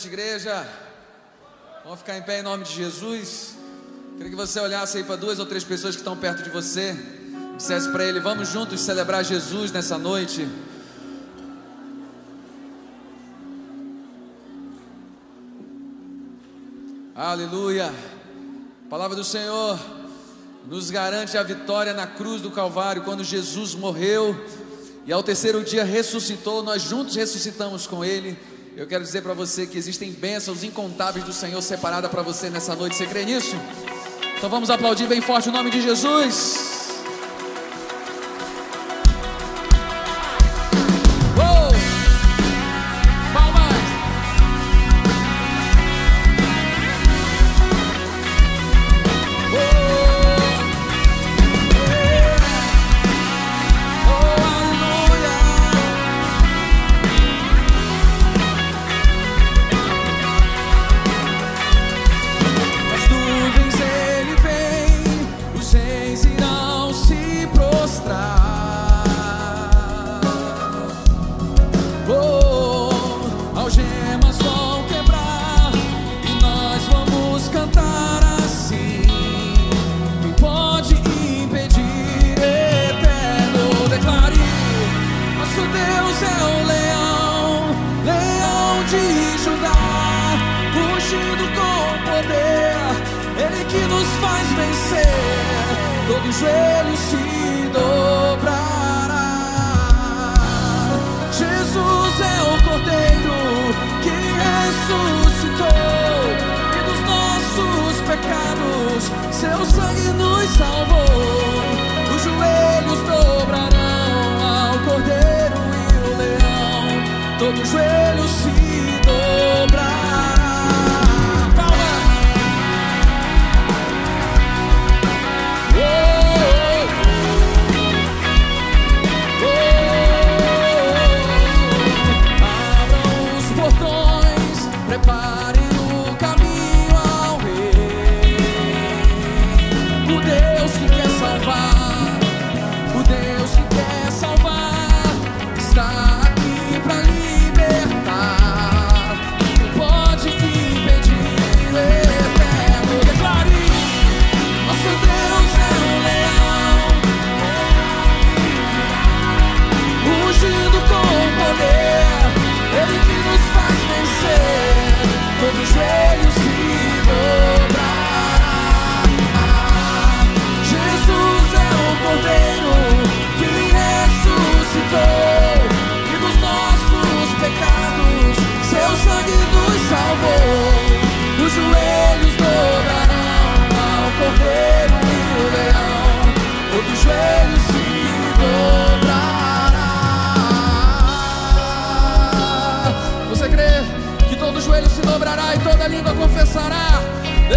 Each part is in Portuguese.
noite, igreja. Vamos ficar em pé em nome de Jesus. Queria que você olhasse aí para duas ou três pessoas que estão perto de você. Dissesse para ele: Vamos juntos celebrar Jesus nessa noite. Aleluia. A palavra do Senhor nos garante a vitória na cruz do Calvário, quando Jesus morreu e ao terceiro dia ressuscitou, nós juntos ressuscitamos com Ele. Eu quero dizer para você que existem bênçãos incontáveis do Senhor separada para você nessa noite. Você crê nisso? Então vamos aplaudir bem forte o nome de Jesus.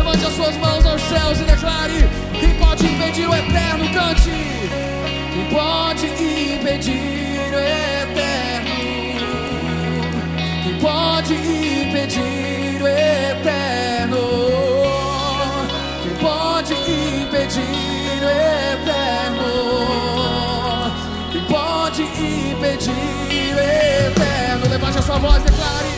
Levante as suas mãos aos céus e declare: Quem pode impedir o eterno? Cante. Quem pode impedir o eterno? Quem pode impedir o eterno? Quem pode impedir o eterno? Quem pode impedir o eterno? Levante a sua voz, declare.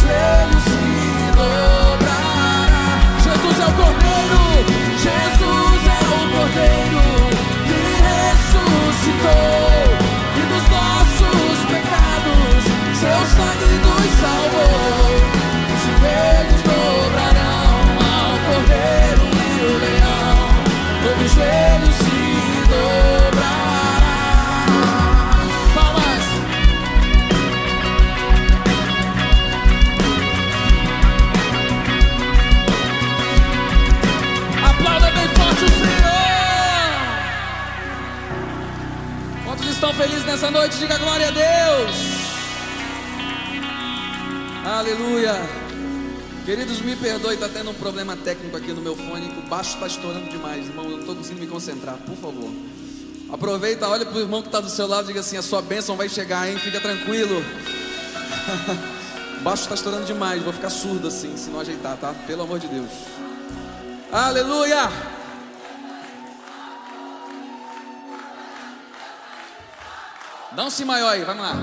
Joelho se dobrará. Jesus é o Cordeiro, Jesus é o Cordeiro que ressuscitou e dos nossos pecados seu sangue nos salvou. Nessa noite, diga glória a Deus. Aleluia. Queridos, me perdoe, está tendo um problema técnico aqui no meu fone. O baixo está estourando demais, irmão. Eu não estou conseguindo me concentrar, por favor. Aproveita, olha para o irmão que está do seu lado diga assim: a sua bênção vai chegar, hein? Fica tranquilo. o baixo está estourando demais, vou ficar surdo assim, se não ajeitar, tá? Pelo amor de Deus. Aleluia! Dá um si maior aí, vamos lá.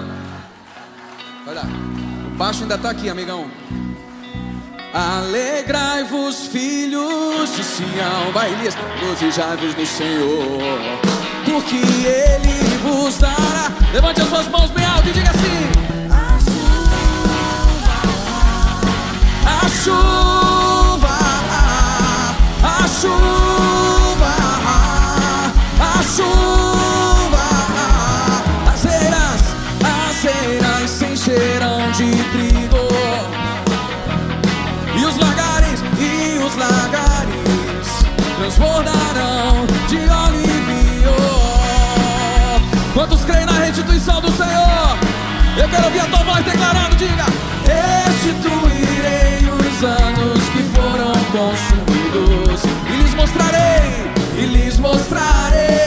Olha, o baixo ainda está aqui, amigão. Alegrai-vos, filhos de Sião, vai Elias, regozijai-vos Senhor, porque Ele vos dará. Levante as suas mãos quero ouvir a tua voz declarando, diga: Restituirei os anos que foram consumidos e lhes mostrarei, e lhes mostrarei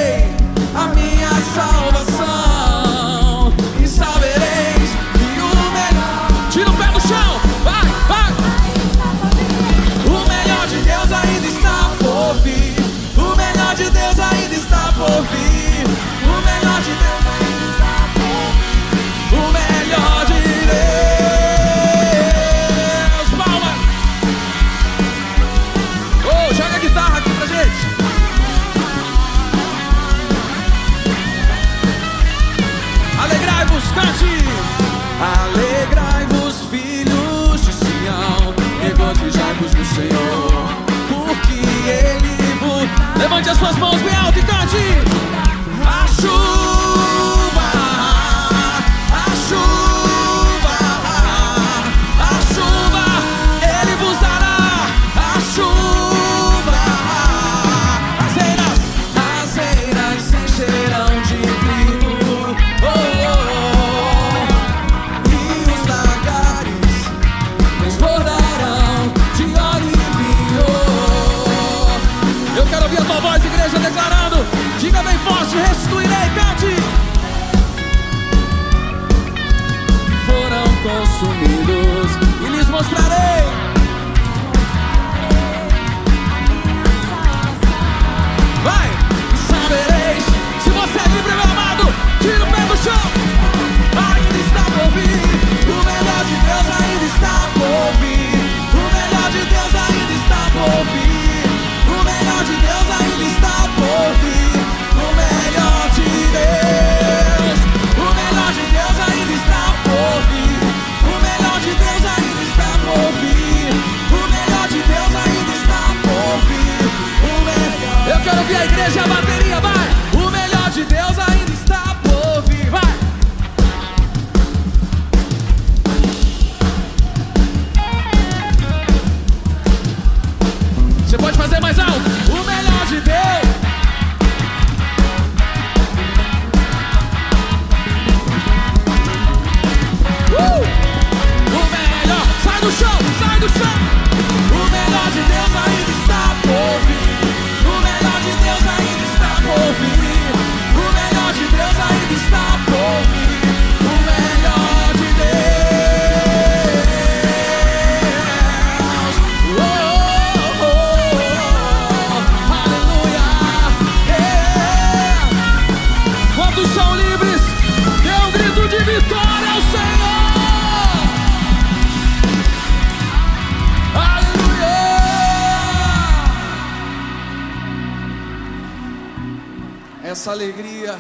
alegria,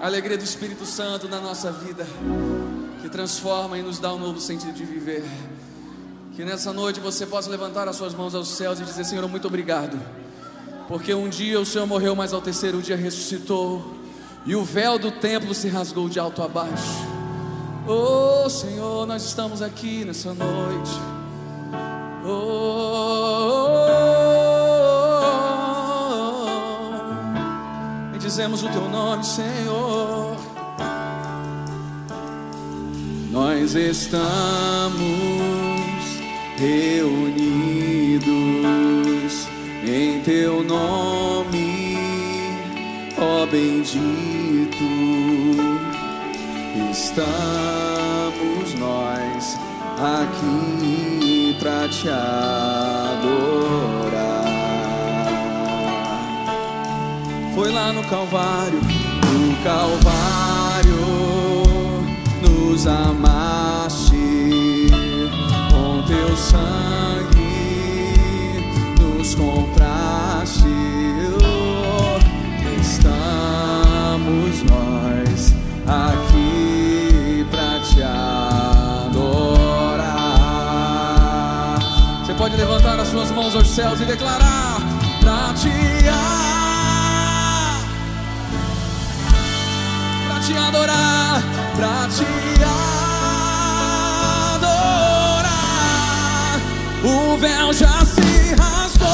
a alegria do Espírito Santo na nossa vida, que transforma e nos dá um novo sentido de viver. Que nessa noite você possa levantar as suas mãos aos céus e dizer: Senhor, muito obrigado. Porque um dia o Senhor morreu, mas ao terceiro dia ressuscitou. E o véu do templo se rasgou de alto a baixo. Oh Senhor, nós estamos aqui nessa noite. Oh, bendizemos o teu nome, Senhor. Nós estamos reunidos em teu nome, ó bendito. Estamos nós aqui para te adorar. foi lá no Calvário, no Calvário nos amaste com teu sangue, nos compraste. Estamos nós aqui para te adorar. Você pode levantar as suas mãos aos céus e declarar para te adorar. adorar, pra te adorar. O véu já se rasgou.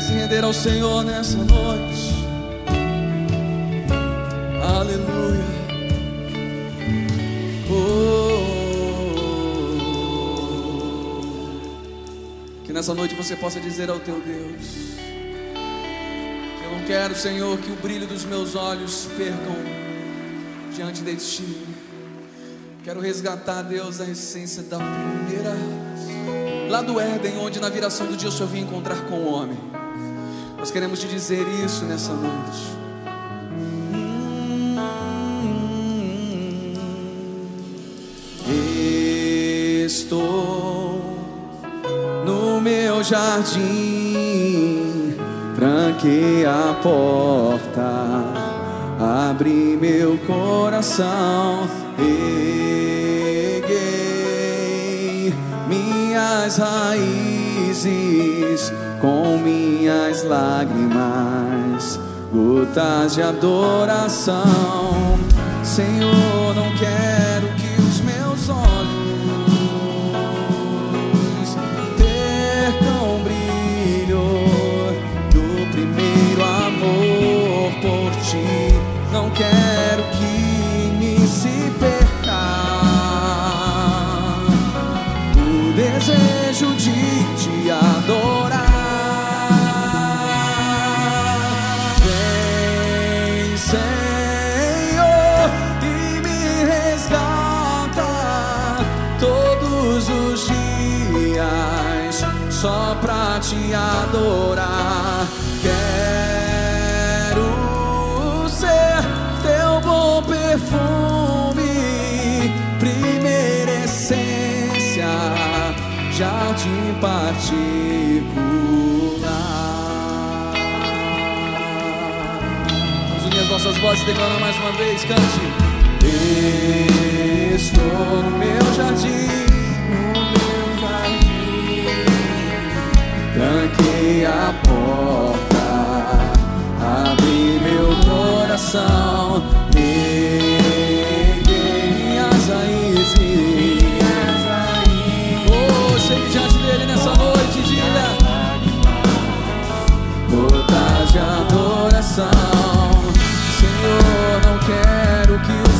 Render ao Senhor nessa noite. Aleluia. Oh. Que nessa noite você possa dizer ao teu Deus: Eu não quero, Senhor, que o brilho dos meus olhos percam diante de ti. Quero resgatar, Deus, a essência da primeira lá do Éden, onde na viração do dia o Senhor vinha encontrar com o homem. Nós queremos te dizer isso nessa noite. Estou no meu jardim, tranquei a porta, abri meu coração, erguei minhas raízes com minhas lágrimas, gotas de adoração. Senhor, unir as nossas vozes e declarar mais uma vez, cante. Estou no meu jardim. tranquei a porta, abri meu coração, erguei minhas raízes. Oh, chegue diante dele nessa noite, diga. Gotas de adoração, quero que os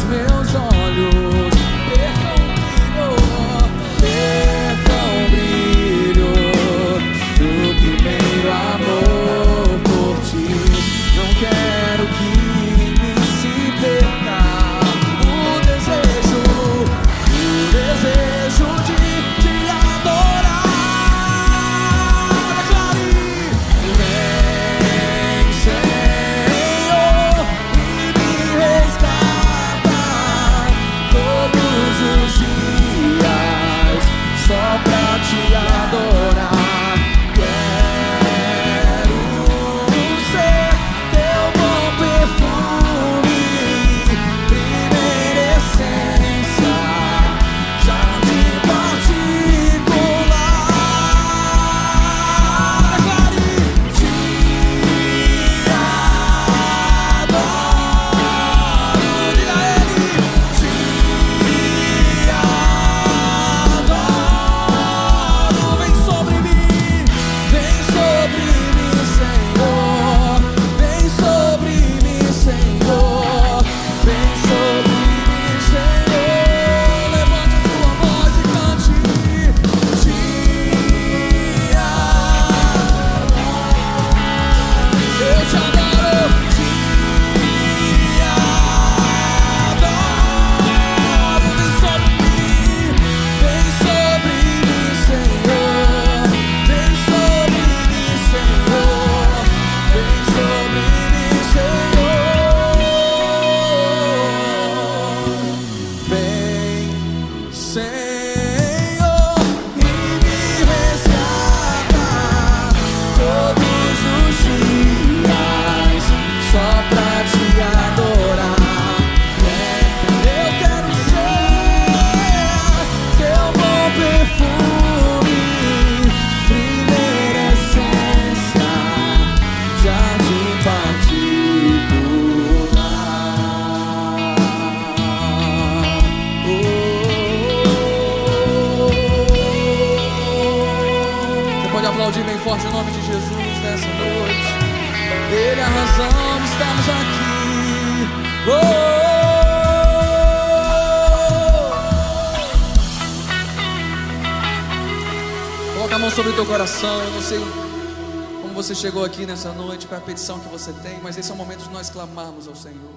aqui nessa noite, é a petição que você tem, mas esse é o momento de nós clamarmos ao Senhor.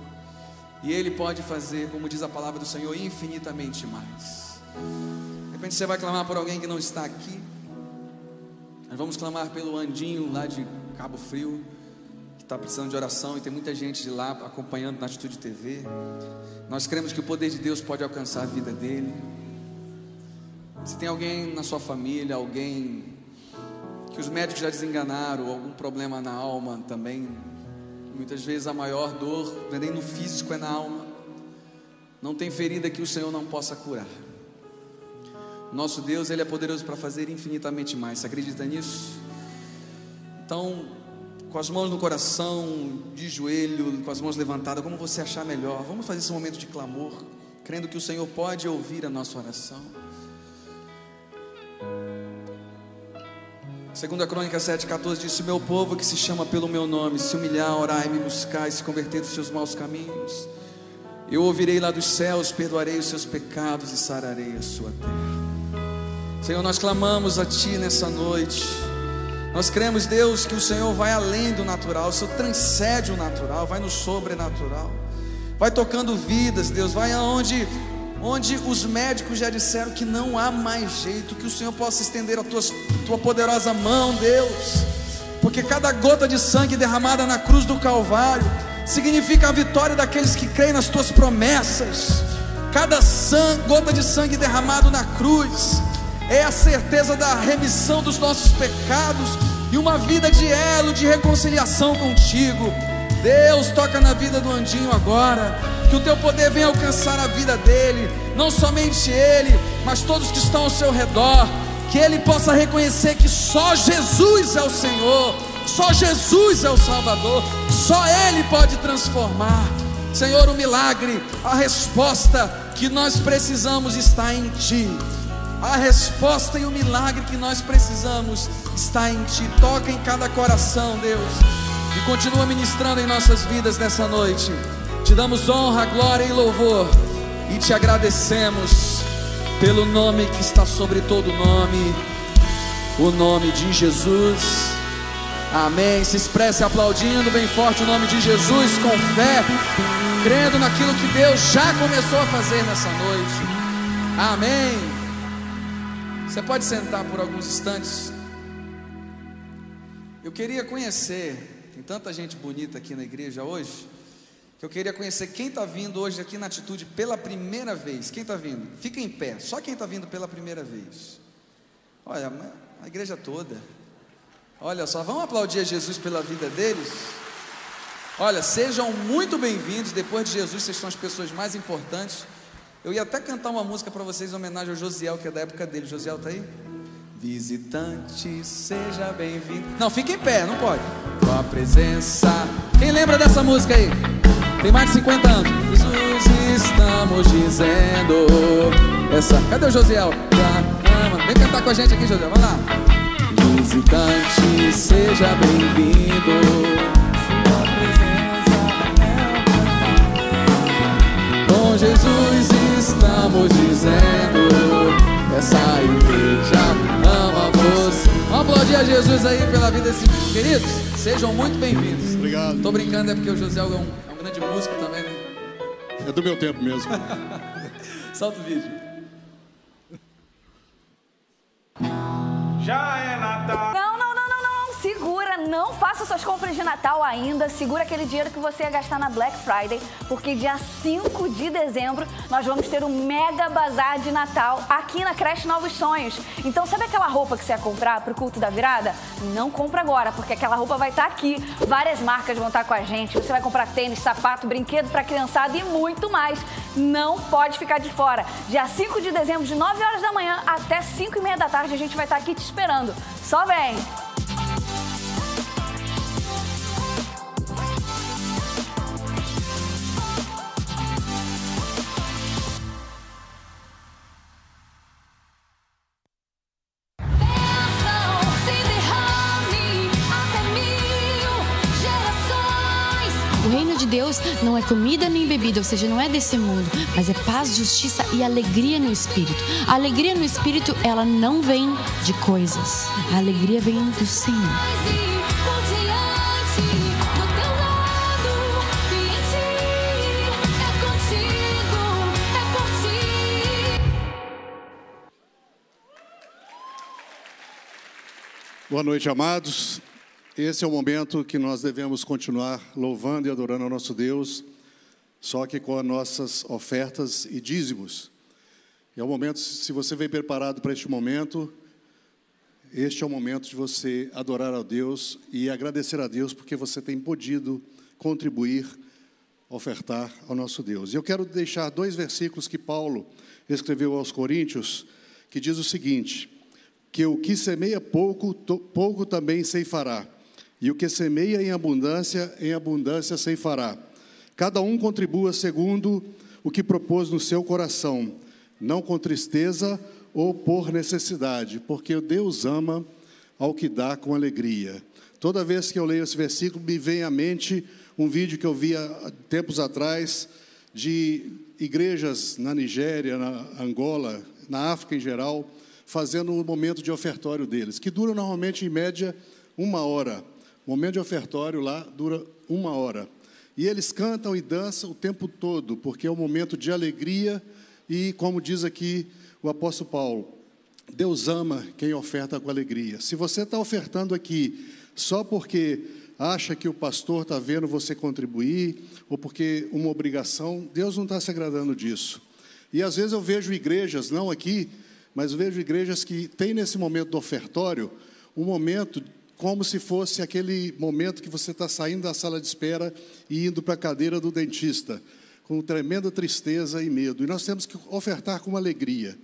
E Ele pode fazer, como diz a palavra do Senhor, infinitamente mais. De repente você vai clamar por alguém que não está aqui. Nós vamos clamar pelo Andinho lá de Cabo Frio, que está precisando de oração e tem muita gente de lá acompanhando na Atitude TV. Nós cremos que o poder de Deus pode alcançar a vida dele. Se tem alguém na sua família, alguém que os médicos já desenganaram, algum problema na alma também, muitas vezes a maior dor não é nem no físico, é na alma. Não tem ferida que o Senhor não possa curar. Nosso Deus, Ele é poderoso para fazer infinitamente mais. Você acredita nisso? Então, com as mãos no coração, de joelho, com as mãos levantadas, como você achar melhor. Vamos fazer esse momento de clamor, crendo que o Senhor pode ouvir a nossa oração. Segunda Crônica 7,14 diz: meu povo que se chama pelo meu nome se humilhar, orar e me buscar e se converter dos seus maus caminhos, eu ouvirei lá dos céus, perdoarei os seus pecados e sararei a sua terra. Senhor, nós clamamos a Ti nessa noite. Nós cremos, Deus, que o Senhor vai além do natural, o Senhor transcende o natural, vai no sobrenatural, vai tocando vidas, Deus, vai aonde onde os médicos já disseram que não há mais jeito, que o Senhor possa estender a tua, tua poderosa mão, Deus, porque cada gota de sangue derramada na cruz do Calvário significa a vitória daqueles que creem nas tuas promessas. Cada gota de sangue derramado na cruz é a certeza da remissão dos nossos pecados e uma vida de elo, de reconciliação contigo. Deus, toca na vida do Andinho agora, que o teu poder venha alcançar a vida dele, não somente ele, mas todos que estão ao seu redor, que ele possa reconhecer que só Jesus é o Senhor, só Jesus é o Salvador, só ele pode transformar. Senhor, o milagre, a resposta que nós precisamos está em Ti. A resposta e o milagre que nós precisamos está em Ti. Toca em cada coração, Deus, e continua ministrando em nossas vidas nessa noite. Te damos honra, glória e louvor e te agradecemos pelo nome que está sobre todo nome, o nome de Jesus. Amém. Se expresse aplaudindo bem forte o nome de Jesus com fé, crendo naquilo que Deus já começou a fazer nessa noite. Amém. Você pode sentar por alguns instantes. Eu queria conhecer, tem tanta gente bonita aqui na igreja hoje, que eu queria conhecer quem está vindo hoje aqui na atitude pela primeira vez. Quem está vindo? Fica em pé, só quem está vindo pela primeira vez. Olha, a igreja toda. Olha só, vamos aplaudir a Jesus pela vida deles. Olha, sejam muito bem-vindos. Depois de Jesus, vocês são as pessoas mais importantes. Eu ia até cantar uma música para vocês em homenagem ao Josiel, que é da época dele. Josiel tá aí? Visitante, seja bem-vindo. Não, fica em pé, não pode. Tua presença. Quem lembra dessa música aí? Tem mais de 50 anos. Jesus, estamos dizendo. Essa. Cadê o Josiel? Vem cantar com a gente aqui, Josiel. Vamos lá. Visitante, seja bem-vindo. Com Jesus Jesus aí pela vida desses queridos. Sejam muito bem-vindos. Obrigado. Tô brincando, é porque o José é um, é um grande músico também, né? É do meu tempo mesmo. Solta o vídeo. Já é Natal. Não faça suas compras de Natal ainda. Segura aquele dinheiro que você ia gastar na Black Friday, porque dia 5 de dezembro nós vamos ter um mega bazar de Natal aqui na Creche Novos Sonhos. Então, sabe aquela roupa que você ia comprar pro culto da virada? Não compra agora, porque aquela roupa vai estar aqui. Várias marcas vão estar com a gente. Você vai comprar tênis, sapato, brinquedo para criançada e muito mais. Não pode ficar de fora. Dia 5 de dezembro, de 9 horas da manhã até 5 e meia da tarde, a gente vai estar aqui te esperando. Só vem! Deus não é comida nem bebida, ou seja, não é desse mundo, mas é paz, justiça e alegria no espírito. A alegria no espírito, ela não vem de coisas. A alegria vem do Senhor. Boa noite, amados. Esse é o momento que nós devemos continuar louvando e adorando ao nosso Deus, só que com as nossas ofertas e dízimos. E é o momento, se você vem preparado para este momento, este é o momento de você adorar a Deus e agradecer a Deus porque você tem podido contribuir, ofertar ao nosso Deus. E eu quero deixar dois versículos que Paulo escreveu aos Coríntios, que diz o seguinte: que o que semeia pouco, pouco também ceifará, e o que semeia em abundância, em abundância ceifará. Cada um contribua segundo o que propôs no seu coração, não com tristeza ou por necessidade, porque Deus ama ao que dá com alegria. Toda vez que eu leio esse versículo, me vem à mente um vídeo que eu vi há tempos atrás de igrejas na Nigéria, na Angola, na África em geral, fazendo um momento de ofertório deles, que dura normalmente em média uma hora. O momento de ofertório lá dura uma hora. E eles cantam e dançam o tempo todo, porque é um momento de alegria e, como diz aqui o apóstolo Paulo, Deus ama quem oferta com alegria. Se você está ofertando aqui só porque acha que o pastor está vendo você contribuir, ou porque uma obrigação, Deus não está se agradando disso. E às vezes eu vejo igrejas, não aqui, mas vejo igrejas que têm nesse momento do ofertório um momento como se fosse aquele momento que você está saindo da sala de espera e indo para a cadeira do dentista, com tremenda tristeza e medo. E nós temos que ofertar com alegria,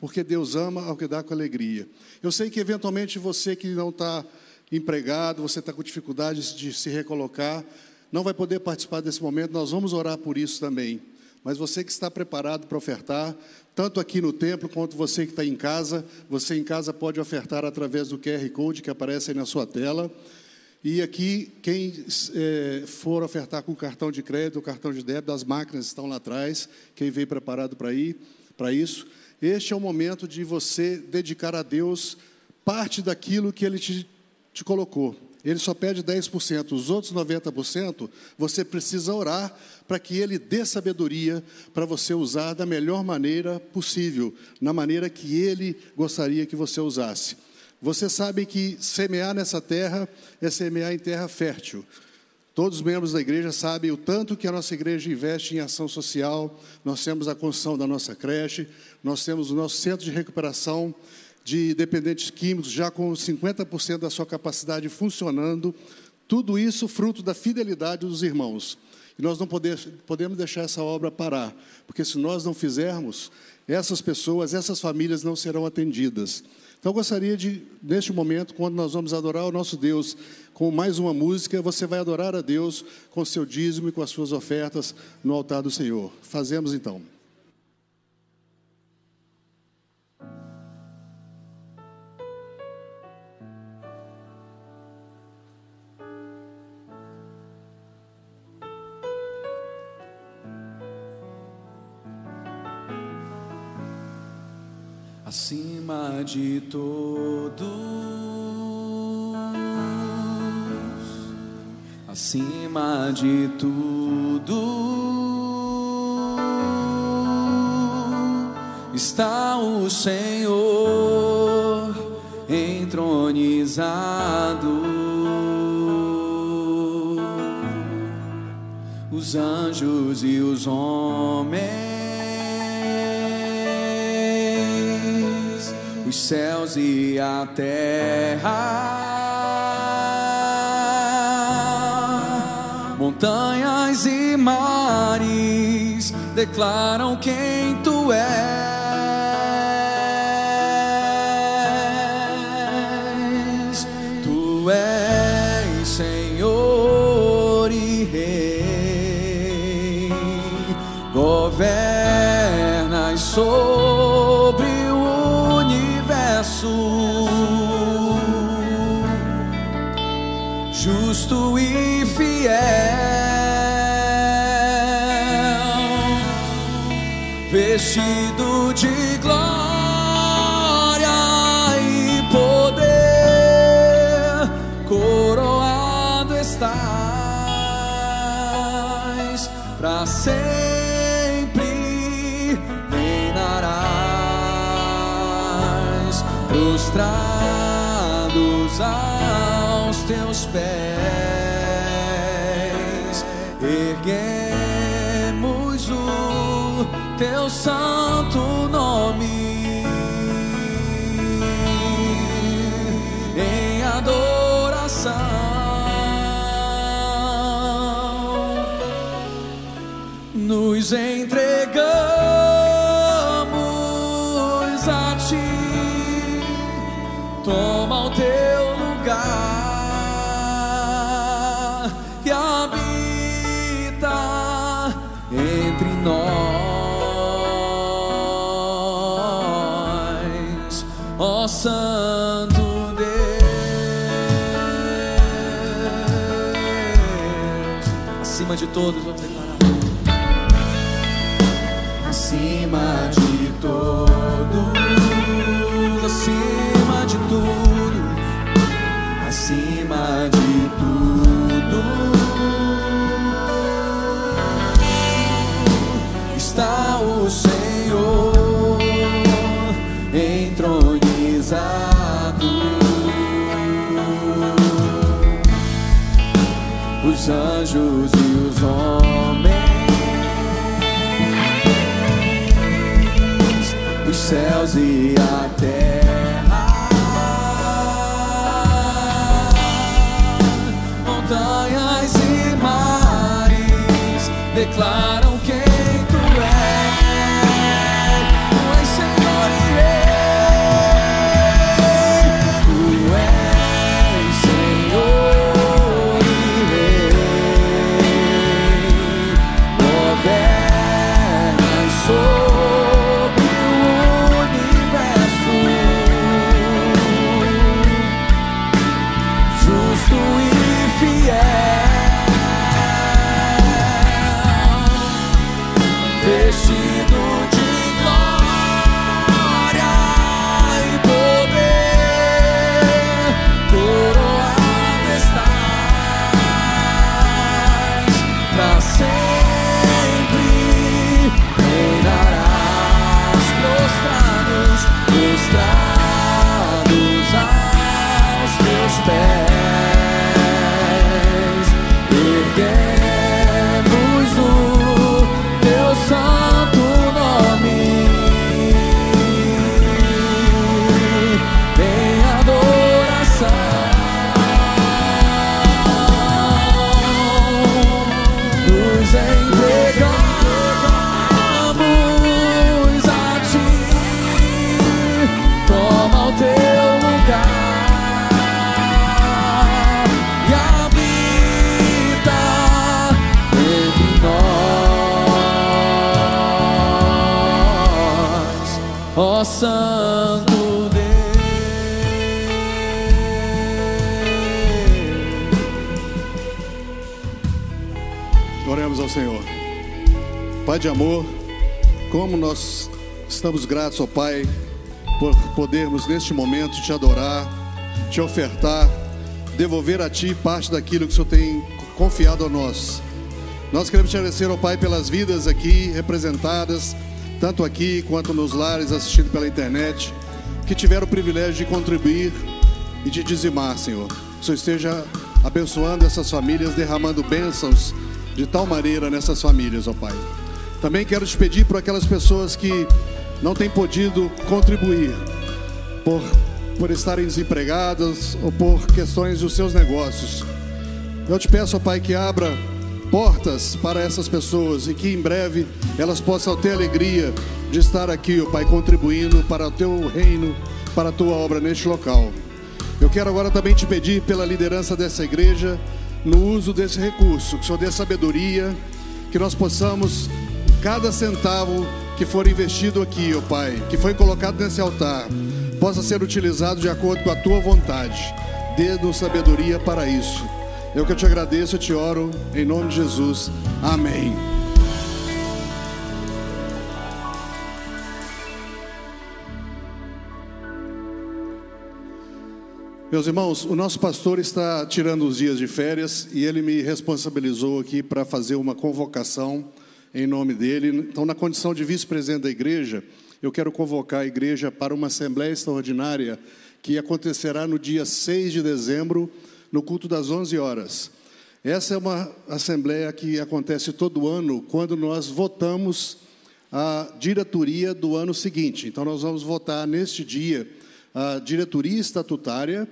porque Deus ama ao que dá com alegria. Eu sei que eventualmente você que não está empregado, você está com dificuldades de se recolocar, não vai poder participar desse momento, nós vamos orar por isso também. Mas você que está preparado para ofertar, tanto aqui no templo quanto você que está em casa, você em casa pode ofertar através do QR Code que aparece aí na sua tela. E aqui, quem é, for ofertar com cartão de crédito cartão de débito, as máquinas estão lá atrás, quem veio preparado para ir, para isso. Este é o momento de você dedicar a Deus parte daquilo que Ele te, te colocou. Ele só pede 10%, os outros 90% você precisa orar para que ele dê sabedoria para você usar da melhor maneira possível, na maneira que ele gostaria que você usasse. Você sabe que semear nessa terra é semear em terra fértil. Todos os membros da igreja sabem o tanto que a nossa igreja investe em ação social. Nós temos a construção da nossa creche, nós temos o nosso centro de recuperação de dependentes químicos já com 50% da sua capacidade funcionando, tudo isso fruto da fidelidade dos irmãos. E nós não podemos deixar essa obra parar, porque se nós não fizermos, essas pessoas, essas famílias não serão atendidas. Então eu gostaria de, neste momento, quando nós vamos adorar o nosso Deus com mais uma música, você vai adorar a Deus com seu dízimo e com as suas ofertas no altar do Senhor. Fazemos então. Acima de todos, acima de tudo, está o Senhor entronizado. Os anjos e os homens os céus e a terra, montanhas e mares declaram quem tu és. Tu és Senhor e Rei, governas sobre justo e fiel, vestido de pés, erguemos o teu santo nome em adoração. Nos entregamos todos, teus Pai de amor, como nós estamos gratos ao Pai por podermos neste momento te adorar, te ofertar, devolver a Ti parte daquilo que o Senhor tem confiado a nós. Nós queremos te agradecer ao Pai pelas vidas aqui representadas, tanto aqui quanto nos lares assistindo pela internet, que tiveram o privilégio de contribuir e de dizimar, Senhor. Que o Senhor esteja abençoando essas famílias, derramando bênçãos de tal maneira nessas famílias, ó Pai. Também quero te pedir por aquelas pessoas que não têm podido contribuir, por, por estarem desempregadas ou por questões dos seus negócios. Eu te peço, ó Pai, que abra portas para essas pessoas e que em breve elas possam ter alegria de estar aqui, ó Pai, contribuindo para o teu reino, para a tua obra neste local. Eu quero agora também te pedir pela liderança dessa igreja, no uso desse recurso, que o Senhor dê sabedoria, que nós possamos, cada centavo que for investido aqui, ó Pai, que foi colocado nesse altar, possa ser utilizado de acordo com a tua vontade. Dê-nos sabedoria para isso. É eu que te agradeço, e te oro, em nome de Jesus. Amém. Meus irmãos, o nosso pastor está tirando os dias de férias e ele me responsabilizou aqui para fazer uma convocação em nome dele. Então, na condição de vice-presidente da igreja, eu quero convocar a igreja para uma assembleia extraordinária que acontecerá no dia 6 de dezembro, no culto das 11 horas. Essa é uma assembleia que acontece todo ano quando nós votamos a diretoria do ano seguinte. Então, nós vamos votar neste dia a diretoria estatutária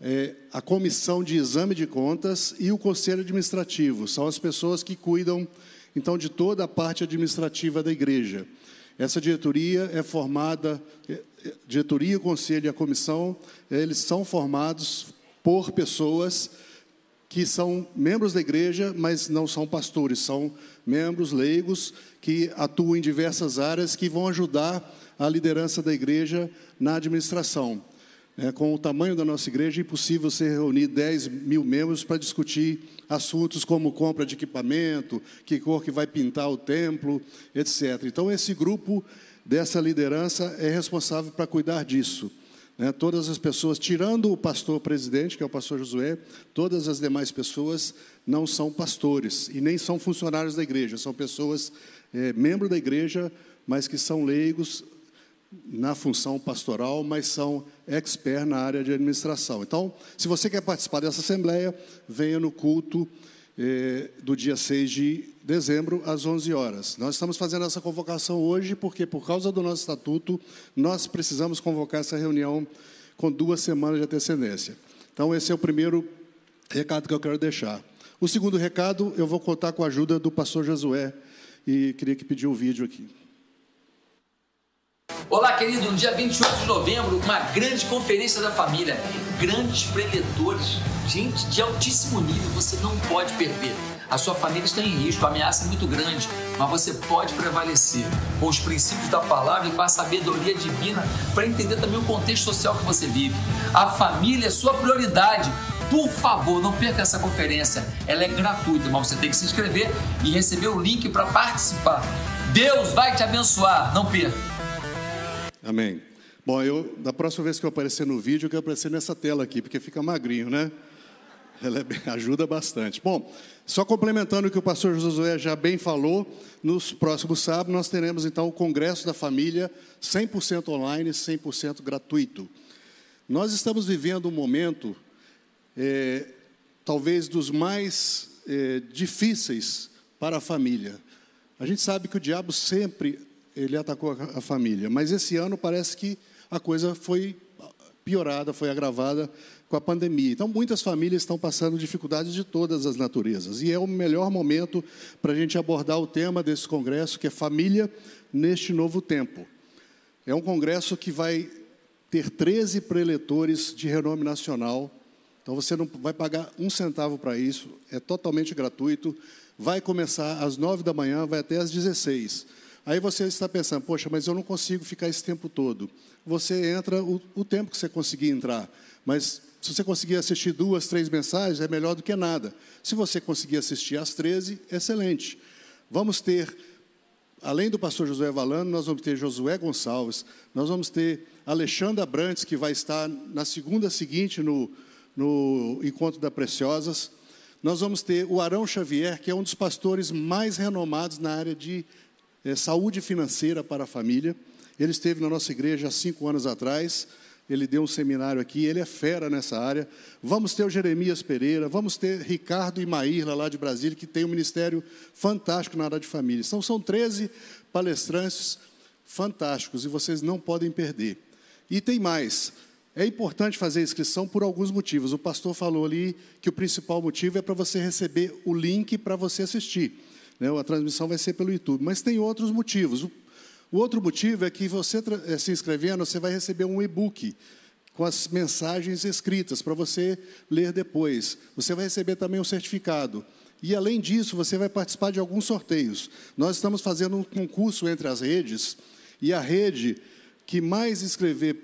é, a comissão de exame de contas e o conselho administrativo. São as pessoas que cuidam, então, de toda a parte administrativa da igreja. Essa diretoria é formada, é, é, diretoria, conselho e a comissão, eles são formados por pessoas que são membros da igreja, mas não são pastores, são membros leigos que atuam em diversas áreas que vão ajudar a liderança da igreja na administração. É, com o tamanho da nossa igreja, é impossível você reunir 10 mil membros para discutir assuntos como compra de equipamento, que cor que vai pintar o templo, etc. Então, esse grupo dessa liderança é responsável para cuidar disso. Né? Todas as pessoas, tirando o pastor presidente, que é o pastor Josué, todas as demais pessoas não são pastores e nem são funcionários da igreja, são pessoas, é, membros da igreja, mas que são leigos, na função pastoral, mas são expert na área de administração. Então, se você quer participar dessa assembleia, venha no culto eh, do dia 6 de dezembro, às 11 horas. Nós estamos fazendo essa convocação hoje porque, por causa do nosso estatuto, nós precisamos convocar essa reunião com duas semanas de antecedência. Então, esse é o primeiro recado que eu quero deixar. O segundo recado, eu vou contar com a ajuda do pastor Josué, e queria que pedir o um vídeo aqui. Olá, querido. No dia 28 de novembro, uma grande conferência da família. Grandes empreendedores, gente de altíssimo nível, você não pode perder. A sua família está em risco, a ameaça é muito grande, mas você pode prevalecer com os princípios da palavra e com a sabedoria divina para entender também o contexto social que você vive. A família é sua prioridade. Por favor, não perca essa conferência. Ela é gratuita, mas você tem que se inscrever e receber o link para participar. Deus vai te abençoar. Não perca. Amém. Bom, eu, da próxima vez que eu aparecer no vídeo, eu quero aparecer nessa tela aqui, porque fica magrinho, né? Ela é, ajuda bastante. Bom, só complementando o que o pastor Josué já bem falou, nos próximos sábados nós teremos então o Congresso da Família 100% online, 100% gratuito. Nós estamos vivendo um momento, é, talvez dos mais é, difíceis para a família. A gente sabe que o diabo sempre ele atacou a família. Mas esse ano parece que a coisa foi piorada, foi agravada com a pandemia. Então, muitas famílias estão passando dificuldades de todas as naturezas. E é o melhor momento para a gente abordar o tema desse congresso, que é família neste novo tempo. É um congresso que vai ter 13 preletores de renome nacional. Então, você não vai pagar um centavo para isso, é totalmente gratuito. Vai começar às 9 da manhã, vai até às 16 Aí você está pensando, poxa, mas eu não consigo ficar esse tempo todo. Você entra o, o tempo que você conseguir entrar. Mas se você conseguir assistir duas, três mensagens, é melhor do que nada. Se você conseguir assistir às 13, excelente. Vamos ter, além do pastor Josué Valano, nós vamos ter Josué Gonçalves, nós vamos ter Alexandra Brantes, que vai estar na segunda seguinte no, no Encontro da Preciosas. Nós vamos ter o Arão Xavier, que é um dos pastores mais renomados na área de é, saúde financeira para a família. Ele esteve na nossa igreja há cinco anos atrás. Ele deu um seminário aqui, ele é fera nessa área. Vamos ter o Jeremias Pereira, vamos ter Ricardo e Maírla, lá de Brasília, que tem um ministério fantástico na área de família. Então, são 13 palestrantes fantásticos e vocês não podem perder. E tem mais. É importante fazer a inscrição por alguns motivos. O pastor falou ali que o principal motivo é para você receber o link para você assistir. Né? A transmissão vai ser pelo YouTube. Mas tem outros motivos. O, o outro motivo é que você eh, se inscrevendo, você vai receber um e-book com as mensagens escritas para você ler depois. Você vai receber também um certificado. E, além disso, você vai participar de alguns sorteios. Nós estamos fazendo um concurso entre as redes, e a rede que mais escrever,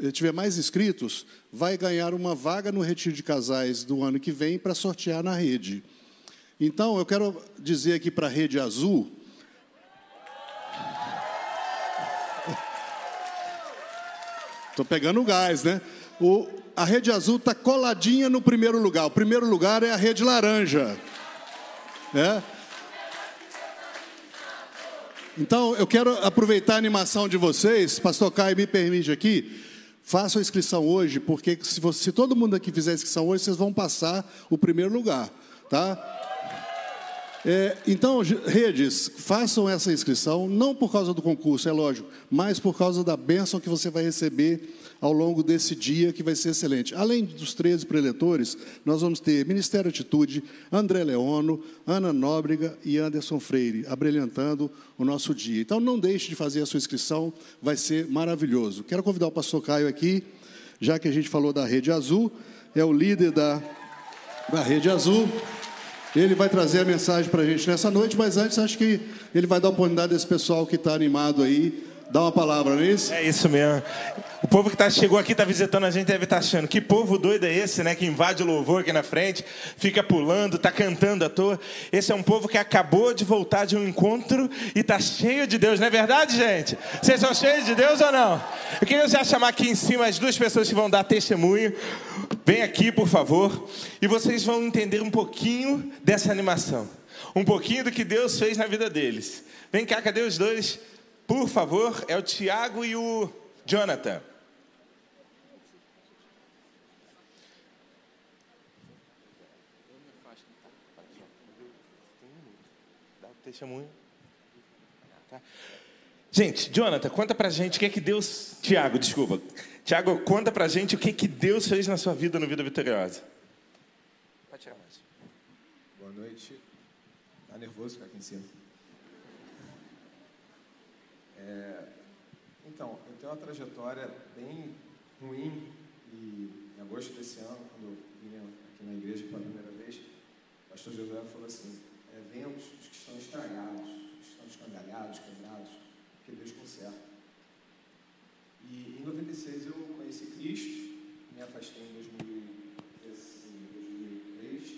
eh, tiver mais inscritos, vai ganhar uma vaga no retiro de casais do ano que vem para sortear na rede. Então, eu quero dizer aqui para a Rede Azul. Estou pegando gás, né? O, a rede azul está coladinha no primeiro lugar. O primeiro lugar é a rede laranja. É? Então, eu quero aproveitar a animação de vocês. Pastor Caio, me permite aqui. Façam a inscrição hoje, porque se, você, se todo mundo aqui fizer a inscrição hoje, vocês vão passar o primeiro lugar. Tá? É, então, redes, façam essa inscrição, não por causa do concurso, é lógico, mas por causa da bênção que você vai receber ao longo desse dia, que vai ser excelente. Além dos 13 preletores, nós vamos ter Ministério Atitude, André Leono, Ana Nóbrega e Anderson Freire, abrilhantando o nosso dia. Então, não deixe de fazer a sua inscrição, vai ser maravilhoso. Quero convidar o pastor Caio aqui, já que a gente falou da Rede Azul, é o líder da, da Rede Azul. Ele vai trazer a mensagem para a gente nessa noite, mas antes acho que ele vai dar a oportunidade desse pessoal que está animado aí, dar uma palavra, não é isso? É isso mesmo. O povo que tá, chegou aqui, está visitando a gente, deve estar tá achando que povo doido é esse, né? Que invade o louvor aqui na frente, fica pulando, está cantando à toa. Esse é um povo que acabou de voltar de um encontro e está cheio de Deus, não é verdade, gente? Vocês são cheios de Deus ou não? Eu queria já chamar aqui em cima as duas pessoas que vão dar testemunho. Vem aqui, por favor, e vocês vão entender um pouquinho dessa animação. Um pouquinho do que Deus fez na vida deles. Vem cá, cadê os dois? Por favor, é o Tiago e o Jonathan. Testemunho. Tá. Gente, Jonathan, conta pra gente o que é que Deus. Tiago, desculpa. Tiago, conta pra gente o que é que Deus fez na sua vida no Vida Vitoriosa. Pode tirar mais. Boa noite. Tá nervoso ficar aqui em cima? É... Então, eu tenho uma trajetória bem ruim e em agosto desse ano, quando eu vim aqui na igreja pela primeira vez, o pastor José falou assim: é, venhamos os que estão estragados, os que estão escangalhados, quebrados, que Deus conserta. E em 96 eu conheci Cristo, me afastei em 2003.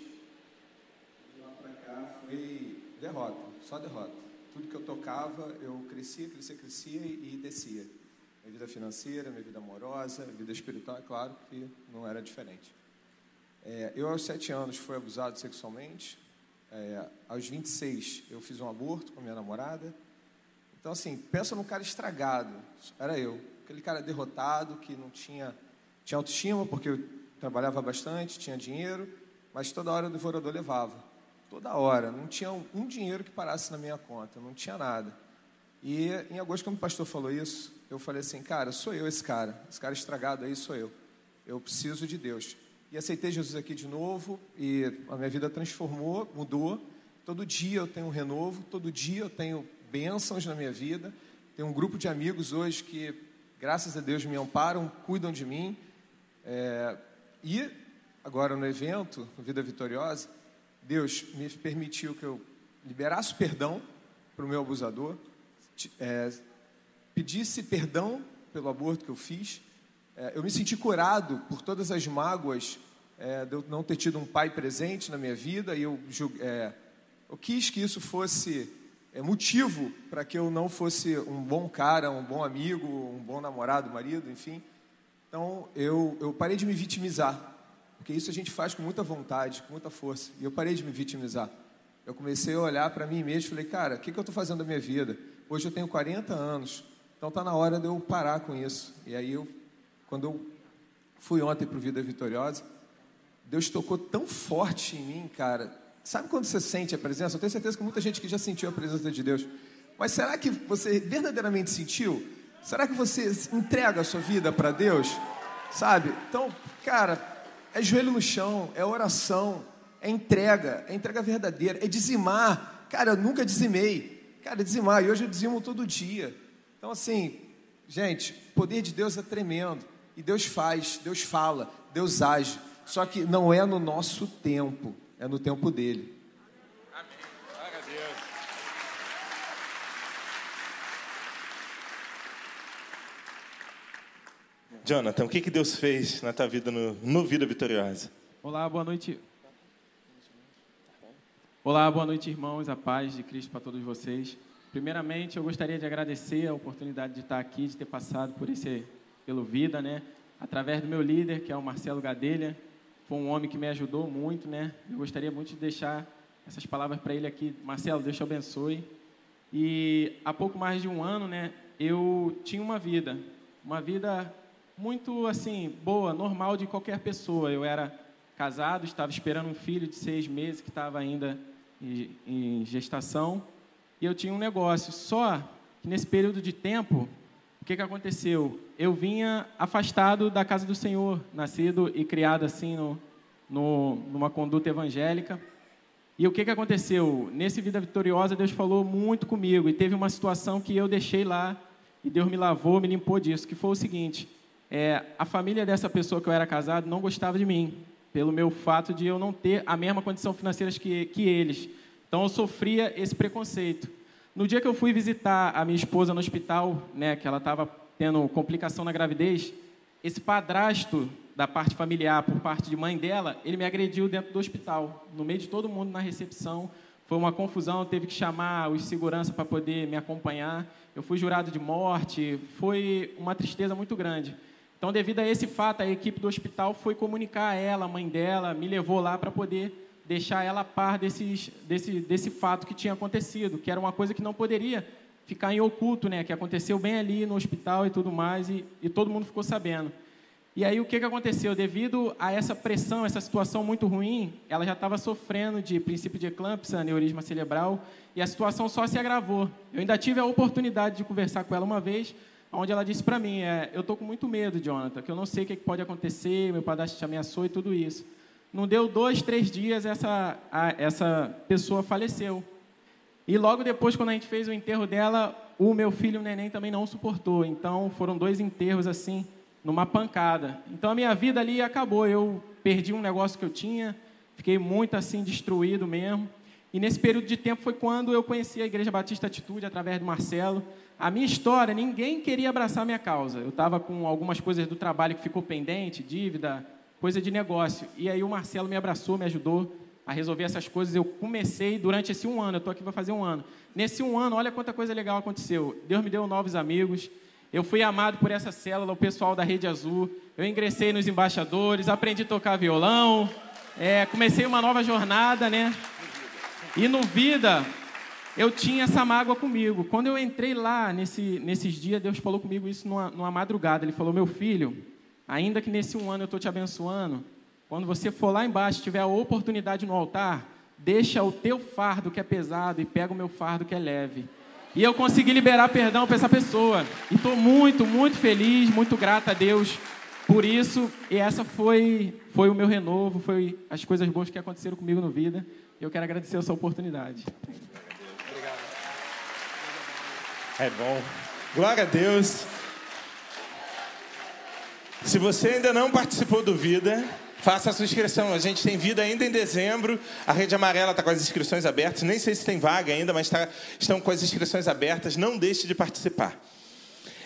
De lá para cá foi derrota, só derrota. Tudo que eu tocava, eu crescia, crescia, crescia e descia. Minha vida financeira, minha vida amorosa, minha vida espiritual, é claro que não era diferente. É, eu, aos sete anos, fui abusado sexualmente. É, aos 26, eu fiz um aborto com minha namorada. Então, assim, pensa num cara estragado. Era eu. Aquele cara derrotado, que não tinha, tinha autoestima, porque eu trabalhava bastante, tinha dinheiro, mas toda hora o devorador levava. Toda hora. Não tinha um, dinheiro que parasse na minha conta, não tinha nada. E em agosto, quando o pastor falou isso, eu falei assim, cara, sou eu esse cara. Esse cara estragado aí sou eu. Eu preciso de Deus. E aceitei Jesus aqui de novo e a minha vida transformou, mudou. Todo dia eu tenho um renovo, todo dia eu tenho bênçãos na minha vida. Tenho um grupo de amigos hoje que, graças a Deus, me amparam, cuidam de mim. É, e agora no evento, Vida Vitoriosa, Deus me permitiu que eu liberasse perdão para o meu abusador, é, pedisse perdão pelo aborto que eu fiz. É, eu me senti curado por todas as mágoas é, de eu não ter tido um pai presente na minha vida e eu é, eu quis que isso fosse é, motivo para que eu não fosse um bom cara, um bom amigo, um bom namorado, marido, enfim. Então eu, eu parei de me vitimizar, porque isso a gente faz com muita vontade, com muita força. E eu parei de me vitimizar. Eu comecei a olhar para mim mesmo e falei, cara, o que, que eu estou fazendo da minha vida? Hoje eu tenho 40 anos, então está na hora de eu parar com isso. E aí eu, quando eu fui ontem para o Vida Vitoriosa, Deus tocou tão forte em mim, cara, Sabe quando você sente a presença? Eu tenho certeza que muita gente que já sentiu a presença de Deus. Mas será que você verdadeiramente sentiu? Será que você entrega a sua vida para Deus? Sabe? Então, cara, é joelho no chão, é oração, é entrega, é entrega verdadeira, é dizimar. Cara, eu nunca dizimei. Cara, é dizimar, e hoje eu dizimo todo dia. Então, assim, gente, o poder de Deus é tremendo. E Deus faz, Deus fala, Deus age. Só que não é no nosso tempo é no tempo dele. Amém. Glória a Deus. Jonathan, o que, que Deus fez na tua vida no, no Vida Vitoriosa? Olá, boa noite. Olá, boa noite, irmãos. A paz de Cristo para todos vocês. Primeiramente, eu gostaria de agradecer a oportunidade de estar aqui, de ter passado por esse pelo Vida, né? através do meu líder, que é o Marcelo Gadelha. Foi um homem que me ajudou muito, né? Eu gostaria muito de deixar essas palavras para ele aqui. Marcelo, Deus te abençoe. E há pouco mais de um ano, né, eu tinha uma vida, uma vida muito assim boa, normal de qualquer pessoa. Eu era casado, estava esperando um filho de seis meses que estava ainda em gestação e eu tinha um negócio. Só que nesse período de tempo, o que, que aconteceu? Eu vinha afastado da casa do Senhor, nascido e criado assim no, no, numa conduta evangélica. E o que, que aconteceu? Nesse Vida Vitoriosa, Deus falou muito comigo. E teve uma situação que eu deixei lá. E Deus me lavou, me limpou disso. Que foi o seguinte: é, a família dessa pessoa que eu era casado não gostava de mim. Pelo meu fato de eu não ter a mesma condição financeira que, que eles. Então eu sofria esse preconceito. No dia que eu fui visitar a minha esposa no hospital, né, que ela estava tendo complicação na gravidez, esse padrasto da parte familiar, por parte de mãe dela, ele me agrediu dentro do hospital, no meio de todo mundo na recepção. Foi uma confusão, teve que chamar os segurança para poder me acompanhar. Eu fui jurado de morte, foi uma tristeza muito grande. Então, devido a esse fato, a equipe do hospital foi comunicar a ela, a mãe dela, me levou lá para poder deixar ela a par desses, desse, desse fato que tinha acontecido, que era uma coisa que não poderia ficar em oculto, né? Que aconteceu bem ali no hospital e tudo mais, e, e todo mundo ficou sabendo. E aí o que, que aconteceu? Devido a essa pressão, essa situação muito ruim, ela já estava sofrendo de princípio de eclâmpsia, aneurisma cerebral, e a situação só se agravou. Eu ainda tive a oportunidade de conversar com ela uma vez, onde ela disse para mim, é, eu estou com muito medo, Jonathan, que eu não sei o que pode acontecer, meu padrasto te ameaçou e tudo isso. Não deu dois, três dias, essa, a, essa pessoa faleceu. E logo depois, quando a gente fez o enterro dela, o meu filho, o neném, também não suportou. Então, foram dois enterros assim, numa pancada. Então a minha vida ali acabou. Eu perdi um negócio que eu tinha, fiquei muito assim destruído mesmo. E nesse período de tempo foi quando eu conheci a Igreja Batista Atitude através do Marcelo. A minha história, ninguém queria abraçar minha causa. Eu estava com algumas coisas do trabalho que ficou pendente, dívida, coisa de negócio. E aí o Marcelo me abraçou, me ajudou a resolver essas coisas. Eu comecei durante esse um ano, eu estou aqui para fazer um ano. Nesse um ano, olha quanta coisa legal aconteceu. Deus me deu novos amigos, eu fui amado por essa célula, o pessoal da Rede Azul. Eu ingressei nos embaixadores, aprendi a tocar violão, é, comecei uma nova jornada, né? E no Vida, eu tinha essa mágoa comigo. Quando eu entrei lá nesse, nesses dias, Deus falou comigo isso numa, numa madrugada. Ele falou: Meu filho, ainda que nesse um ano eu estou te abençoando, quando você for lá embaixo, tiver a oportunidade no altar, deixa o teu fardo que é pesado e pega o meu fardo que é leve. E eu consegui liberar perdão para essa pessoa. E estou muito, muito feliz, muito grata a Deus por isso. E essa foi, foi o meu renovo, foi as coisas boas que aconteceram comigo no vida. Eu quero agradecer essa oportunidade. É bom. Glória a Deus. Se você ainda não participou do Vida, Faça a sua inscrição. A gente tem vida ainda em dezembro. A Rede Amarela está com as inscrições abertas. Nem sei se tem vaga ainda, mas tá, estão com as inscrições abertas. Não deixe de participar.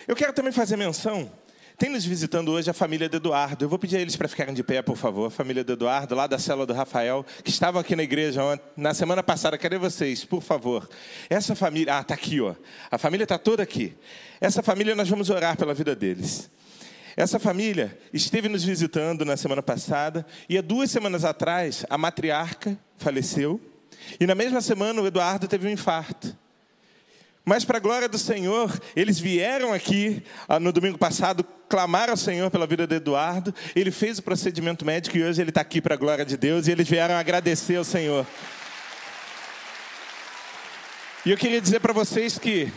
Eu quero também fazer menção. Tem nos visitando hoje a família do Eduardo. Eu vou pedir a eles para ficarem de pé, por favor. A família do Eduardo, lá da célula do Rafael, que estavam aqui na igreja na semana passada. Cadê vocês, por favor? Essa família. Ah, está aqui, ó. A família está toda aqui. Essa família, nós vamos orar pela vida deles. Essa família esteve nos visitando na semana passada e há duas semanas atrás a matriarca faleceu e na mesma semana o Eduardo teve um infarto. Mas, para a glória do Senhor, eles vieram aqui ah, no domingo passado clamar ao Senhor pela vida do Eduardo. Ele fez o procedimento médico e hoje ele está aqui para a glória de Deus e eles vieram agradecer ao Senhor. E eu queria dizer para vocês que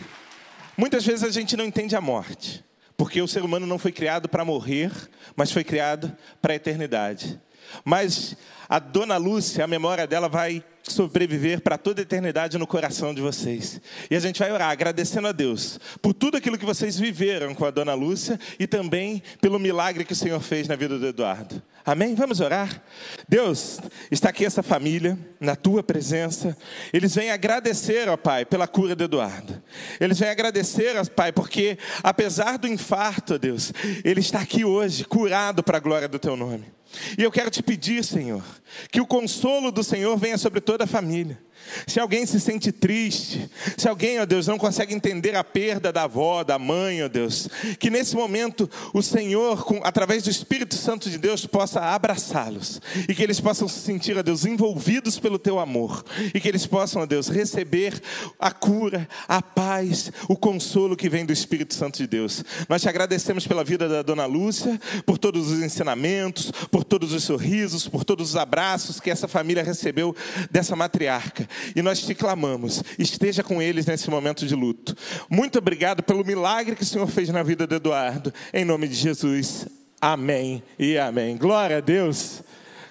muitas vezes a gente não entende a morte. Porque o ser humano não foi criado para morrer, mas foi criado para a eternidade. Mas a dona Lúcia, a memória dela vai sobreviver para toda a eternidade no coração de vocês. E a gente vai orar agradecendo a Deus por tudo aquilo que vocês viveram com a dona Lúcia e também pelo milagre que o Senhor fez na vida do Eduardo. Amém? Vamos orar? Deus, está aqui essa família, na tua presença. Eles vêm agradecer, ó Pai, pela cura do Eduardo. Eles vêm agradecer, ó Pai, porque apesar do infarto, Deus, ele está aqui hoje, curado para a glória do teu nome. E eu quero te pedir, Senhor, que o consolo do Senhor venha sobre toda a família. Se alguém se sente triste, se alguém, ó Deus, não consegue entender a perda da avó, da mãe, ó Deus, que nesse momento o Senhor, com, através do Espírito Santo de Deus, possa abraçá-los e que eles possam se sentir, ó Deus, envolvidos pelo teu amor e que eles possam, ó Deus, receber a cura, a paz, o consolo que vem do Espírito Santo de Deus. Nós te agradecemos pela vida da dona Lúcia, por todos os ensinamentos, por todos os sorrisos, por todos os abraços que essa família recebeu dessa matriarca. E nós te clamamos, esteja com eles nesse momento de luto. Muito obrigado pelo milagre que o Senhor fez na vida do Eduardo. Em nome de Jesus. Amém e amém. Glória a Deus.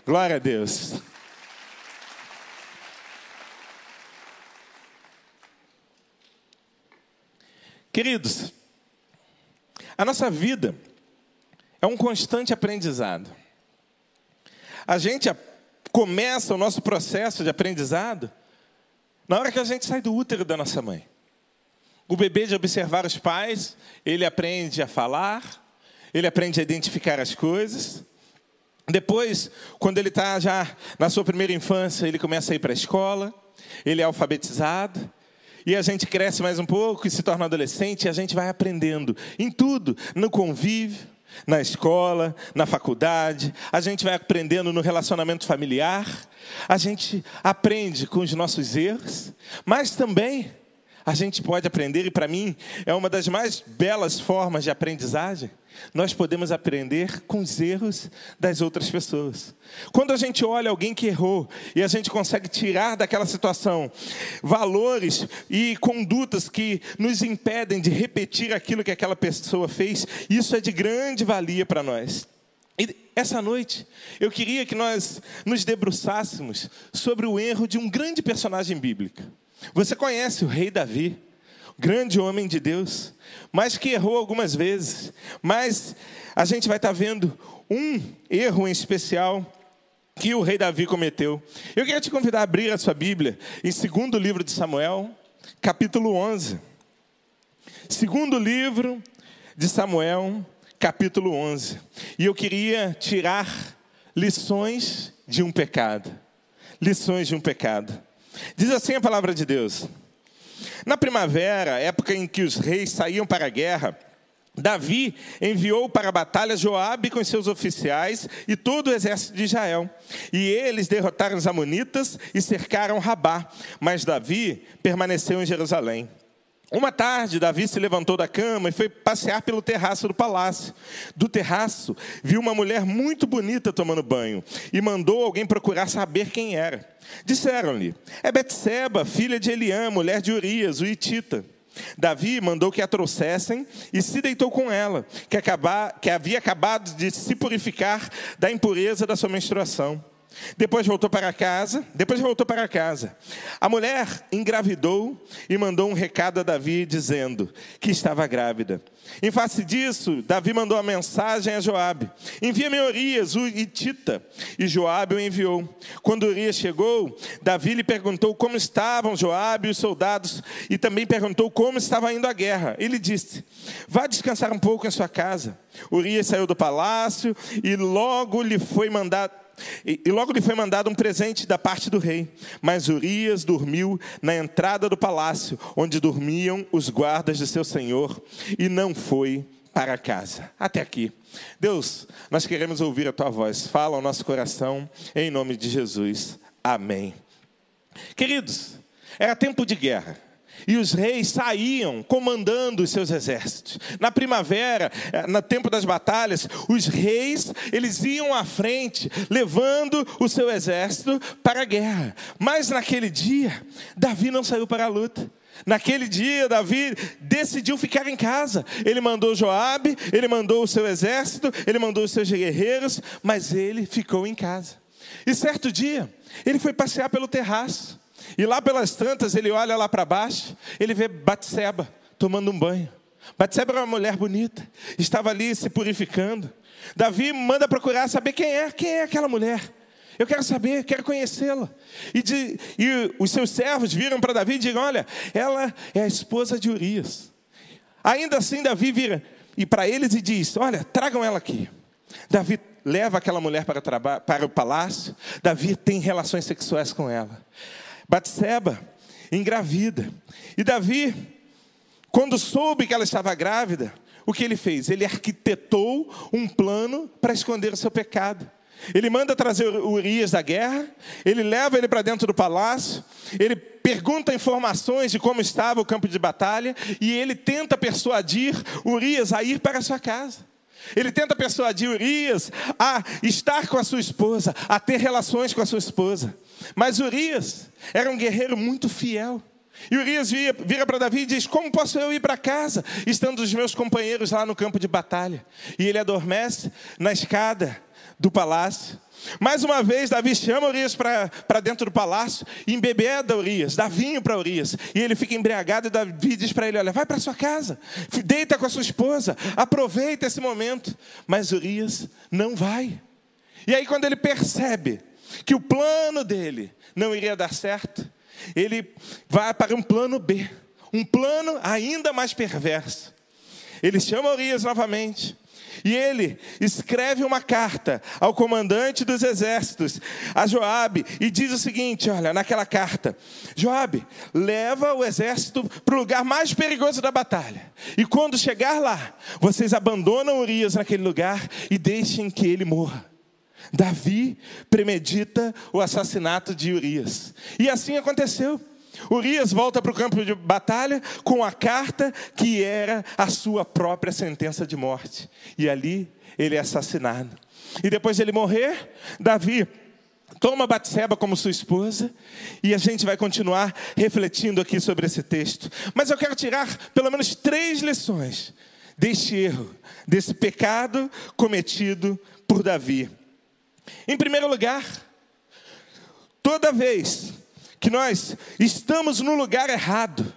Glória a Deus. Queridos, a nossa vida é um constante aprendizado. A gente começa o nosso processo de aprendizado na hora que a gente sai do útero da nossa mãe. O bebê de observar os pais, ele aprende a falar, ele aprende a identificar as coisas. Depois, quando ele está já na sua primeira infância, ele começa a ir para a escola, ele é alfabetizado, e a gente cresce mais um pouco e se torna adolescente, e a gente vai aprendendo em tudo, no convívio, na escola, na faculdade, a gente vai aprendendo no relacionamento familiar, a gente aprende com os nossos erros, mas também a gente pode aprender, e para mim é uma das mais belas formas de aprendizagem. Nós podemos aprender com os erros das outras pessoas. Quando a gente olha alguém que errou e a gente consegue tirar daquela situação valores e condutas que nos impedem de repetir aquilo que aquela pessoa fez, isso é de grande valia para nós. E essa noite eu queria que nós nos debruçássemos sobre o erro de um grande personagem bíblico. Você conhece o rei Davi, grande homem de Deus, mas que errou algumas vezes. Mas a gente vai estar vendo um erro em especial que o rei Davi cometeu. Eu queria te convidar a abrir a sua Bíblia em segundo livro de Samuel, capítulo 11. Segundo livro de Samuel, capítulo 11. E eu queria tirar lições de um pecado. Lições de um pecado. Diz assim a palavra de Deus: Na primavera, época em que os reis saíam para a guerra, Davi enviou para a batalha Joabe com seus oficiais e todo o exército de Israel. E eles derrotaram os amonitas e cercaram Rabá, mas Davi permaneceu em Jerusalém. Uma tarde, Davi se levantou da cama e foi passear pelo terraço do palácio. Do terraço, viu uma mulher muito bonita tomando banho e mandou alguém procurar saber quem era. Disseram-lhe: É Betseba, filha de Eliã, mulher de Urias, o Itita. Davi mandou que a trouxessem e se deitou com ela, que, que havia acabado de se purificar da impureza da sua menstruação. Depois voltou para casa, depois voltou para casa. A mulher engravidou e mandou um recado a Davi dizendo que estava grávida. Em face disso, Davi mandou a mensagem a Joabe: Envia-me Urias, o Itita. E Joabe o enviou. Quando Urias chegou, Davi lhe perguntou como estavam Joabe e os soldados e também perguntou como estava indo a guerra. Ele disse: Vá descansar um pouco em sua casa. Urias saiu do palácio e logo lhe foi mandado e, e logo lhe foi mandado um presente da parte do rei. Mas Urias dormiu na entrada do palácio, onde dormiam os guardas de seu senhor, e não foi para casa. Até aqui. Deus, nós queremos ouvir a tua voz. Fala ao nosso coração, em nome de Jesus. Amém. Queridos, era tempo de guerra. E os reis saíam comandando os seus exércitos. Na primavera, eh, no tempo das batalhas, os reis, eles iam à frente, levando o seu exército para a guerra. Mas naquele dia, Davi não saiu para a luta. Naquele dia, Davi decidiu ficar em casa. Ele mandou Joabe, ele mandou o seu exército, ele mandou os seus guerreiros, mas ele ficou em casa. E certo dia, ele foi passear pelo terraço. E lá pelas tantas, ele olha lá para baixo, ele vê Batseba tomando um banho. Batseba era uma mulher bonita, estava ali se purificando. Davi manda procurar saber quem é, quem é aquela mulher. Eu quero saber, quero conhecê-la. E, e, os seus servos viram para Davi e dizem: Olha, ela é a esposa de Urias. Ainda assim, Davi vira e para eles e diz: Olha, tragam ela aqui. Davi leva aquela mulher para, para o palácio. Davi tem relações sexuais com ela. Batseba engravida. E Davi, quando soube que ela estava grávida, o que ele fez? Ele arquitetou um plano para esconder o seu pecado. Ele manda trazer Urias da guerra, ele leva ele para dentro do palácio, ele pergunta informações de como estava o campo de batalha e ele tenta persuadir Urias a ir para a sua casa. Ele tenta persuadir Urias a estar com a sua esposa, a ter relações com a sua esposa. Mas Urias era um guerreiro muito fiel. E Urias vira, vira para Davi e diz: Como posso eu ir para casa, estando os meus companheiros lá no campo de batalha? E ele adormece na escada do palácio. Mais uma vez, Davi chama Urias para dentro do palácio e embebeda Urias, dá vinho para Urias. E ele fica embriagado e Davi diz para ele: Olha, vai para sua casa, deita com a sua esposa, aproveita esse momento. Mas Urias não vai. E aí, quando ele percebe que o plano dele não iria dar certo, ele vai para um plano B, um plano ainda mais perverso. Ele chama Urias novamente. E ele escreve uma carta ao comandante dos exércitos, a Joabe, e diz o seguinte: olha, naquela carta, Joabe, leva o exército para o lugar mais perigoso da batalha. E quando chegar lá, vocês abandonam Urias naquele lugar e deixem que ele morra. Davi premedita o assassinato de Urias. E assim aconteceu. Urias volta para o campo de batalha com a carta que era a sua própria sentença de morte. E ali ele é assassinado. E depois de ele morrer, Davi toma Batseba como sua esposa, e a gente vai continuar refletindo aqui sobre esse texto. Mas eu quero tirar pelo menos três lições deste erro, desse pecado cometido por Davi. Em primeiro lugar, toda vez que nós estamos no lugar errado,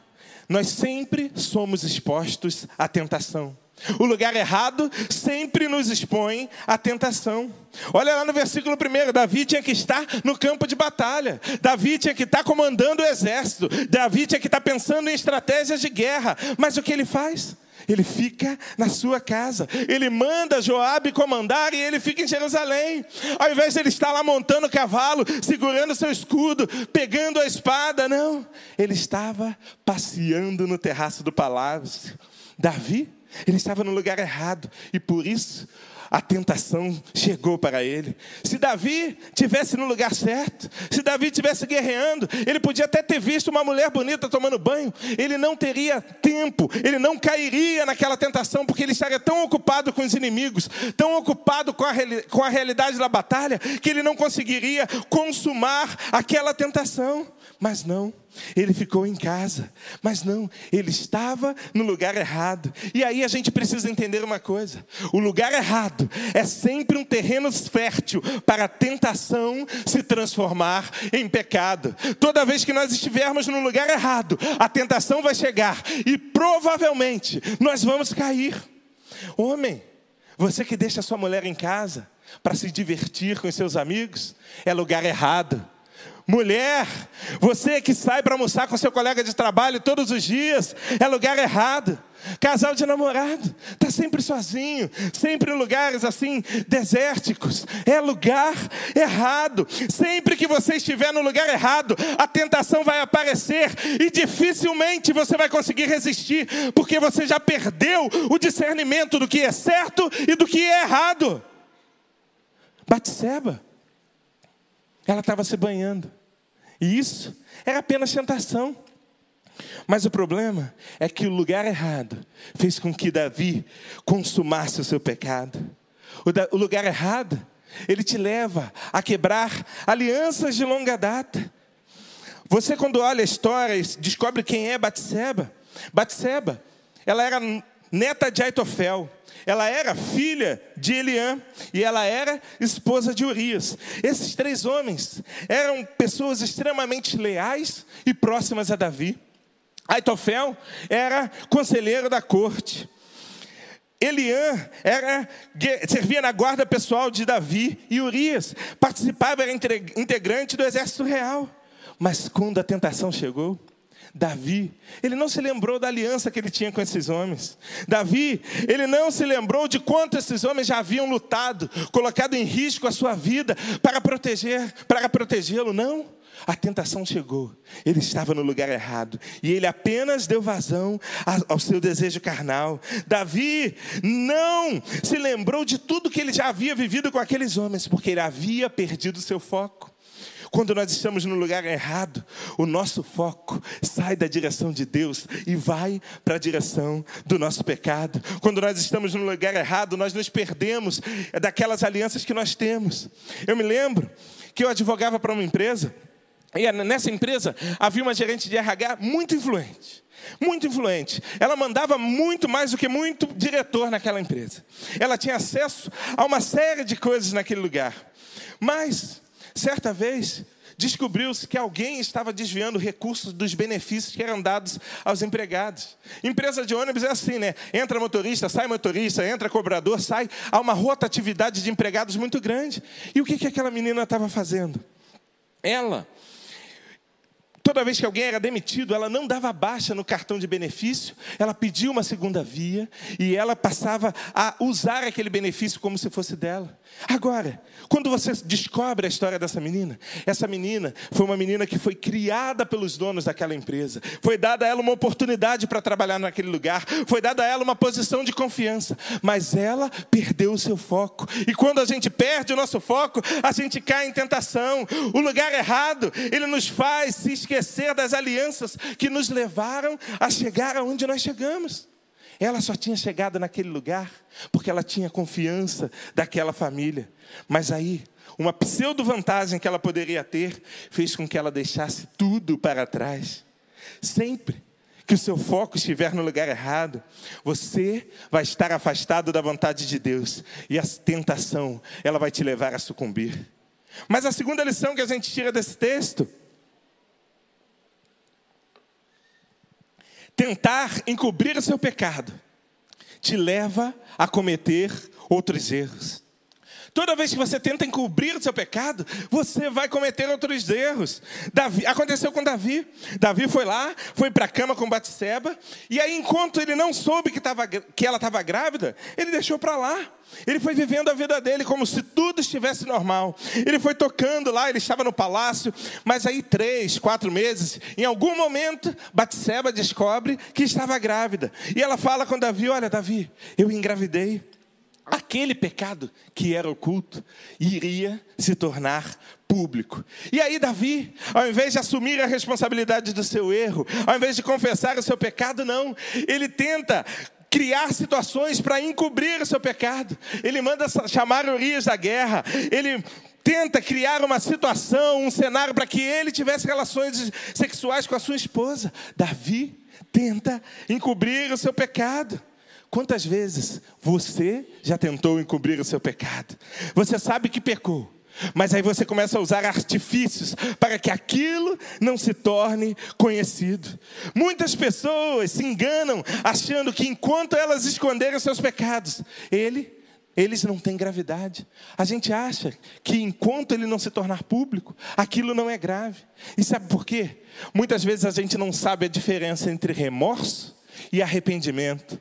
nós sempre somos expostos à tentação. O lugar errado sempre nos expõe à tentação. Olha lá no versículo 1, Davi tinha que estar no campo de batalha, Davi tinha que estar comandando o exército, Davi tinha que estar pensando em estratégias de guerra, mas o que ele faz? Ele fica na sua casa. Ele manda Joabe comandar e ele fica em Jerusalém. Ao invés de ele estar lá montando o cavalo, segurando seu escudo, pegando a espada, não. Ele estava passeando no terraço do palácio. Davi, ele estava no lugar errado e por isso a tentação chegou para ele. Se Davi tivesse no lugar certo, se Davi tivesse guerreando, ele podia até ter visto uma mulher bonita tomando banho, ele não teria tempo, ele não cairia naquela tentação, porque ele estaria tão ocupado com os inimigos, tão ocupado com a, com a realidade da batalha, que ele não conseguiria consumar aquela tentação. Mas não, ele ficou em casa. Mas não, ele estava no lugar errado. E aí a gente precisa entender uma coisa: o lugar errado é sempre um terreno fértil para a tentação se transformar em pecado. Toda vez que nós estivermos no lugar errado, a tentação vai chegar e provavelmente nós vamos cair. Homem, você que deixa sua mulher em casa para se divertir com seus amigos, é lugar errado. Mulher, você que sai para almoçar com seu colega de trabalho todos os dias, é lugar errado. Casal de namorado, está sempre sozinho, sempre em lugares assim, desérticos, é lugar errado. Sempre que você estiver no lugar errado, a tentação vai aparecer e dificilmente você vai conseguir resistir, porque você já perdeu o discernimento do que é certo e do que é errado. Batseba, ela estava se banhando. E isso era apenas tentação. Mas o problema é que o lugar errado fez com que Davi consumasse o seu pecado. O, lugar errado, ele te leva a quebrar alianças de longa data. Você quando olha a história descobre quem é Batseba. Batseba, ela era neta de Aitofel. Ela era filha de Eliã e ela era esposa de Urias. Esses três homens eram pessoas extremamente leais e próximas a Davi. Aitofel era conselheiro da corte. Eliã era, servia na guarda pessoal de Davi e Urias participava, era integrante do exército real. Mas quando a tentação chegou, Davi, ele não se lembrou da aliança que ele tinha com esses homens. Davi, ele não se lembrou de quanto esses homens já haviam lutado, colocado em risco a sua vida para proteger, para protegê-lo, não. A tentação chegou, ele estava no lugar errado e ele apenas deu vazão ao seu desejo carnal. Davi não se lembrou de tudo que ele já havia vivido com aqueles homens, porque ele havia perdido seu foco. Quando nós estamos no lugar errado, o nosso foco sai da direção de Deus e vai para a direção do nosso pecado. Quando nós estamos no lugar errado, nós nos perdemos daquelas alianças que nós temos. Eu me lembro que eu advogava para uma empresa e nessa empresa havia uma gerente de RH muito influente. Muito influente. Ela mandava muito mais do que muito diretor naquela empresa. Ela tinha acesso a uma série de coisas naquele lugar. Mas, certa vez, descobriu-se que alguém estava desviando recursos dos benefícios que eram dados aos empregados. Empresa de ônibus é assim, né? Entra motorista, sai motorista, entra cobrador, sai. Há uma rotatividade de empregados muito grande. E o que, que aquela menina estava fazendo? Ela Toda vez que alguém era demitido, ela não dava baixa no cartão de benefício, ela pedia uma segunda via e ela passava a usar aquele benefício como se fosse dela. Agora, quando você descobre a história dessa menina, essa menina foi uma menina que foi criada pelos donos daquela empresa, foi dada a ela uma oportunidade para trabalhar naquele lugar, foi dada a ela uma posição de confiança, mas ela perdeu o seu foco. E quando a gente perde o nosso foco, a gente cai em tentação. O lugar errado, ele nos faz se esquecer das alianças que nos levaram a chegar aonde nós chegamos. Ela só tinha chegado naquele lugar porque ela tinha confiança daquela família. Mas aí, uma pseudo vantagem que ela poderia ter fez com que ela deixasse tudo para trás. Sempre que o seu foco estiver no lugar errado, você vai estar afastado da vontade de Deus e a tentação, ela vai te levar a sucumbir. Mas a segunda lição que a gente tira desse texto tentar encobrir o seu pecado te leva a cometer outros erros. Toda vez que você tenta encobrir o seu pecado, você vai cometer outros erros. Davi, aconteceu com Davi. Davi foi lá, foi para a cama com Batseba, e aí enquanto ele não soube que, tava, que ela estava grávida, ele deixou para lá. Ele foi vivendo a vida dele como se tudo estivesse normal. Ele foi tocando lá, ele estava no palácio, mas aí três, quatro meses, em algum momento, Batseba descobre que estava grávida. E ela fala com Davi: Olha, Davi, eu engravidei aquele pecado que era oculto iria se tornar público. E aí, Davi, ao invés de assumir a responsabilidade do seu erro, ao invés de confessar o seu pecado, não, ele tenta criar situações para encobrir o seu pecado. Ele manda chamar Urias da guerra. Ele tenta criar uma situação, um cenário para que ele tivesse relações sexuais com a sua esposa. Davi tenta encobrir o seu pecado. Quantas vezes você já tentou encobrir o seu pecado? Você sabe que pecou, mas aí você começa a usar artifícios para que aquilo não se torne conhecido. Muitas pessoas se enganam achando que enquanto elas esconderem seus pecados, ele eles não têm gravidade. A gente acha que enquanto ele não se tornar público, aquilo não é grave. E sabe por quê? Muitas vezes a gente não sabe a diferença entre remorso e arrependimento.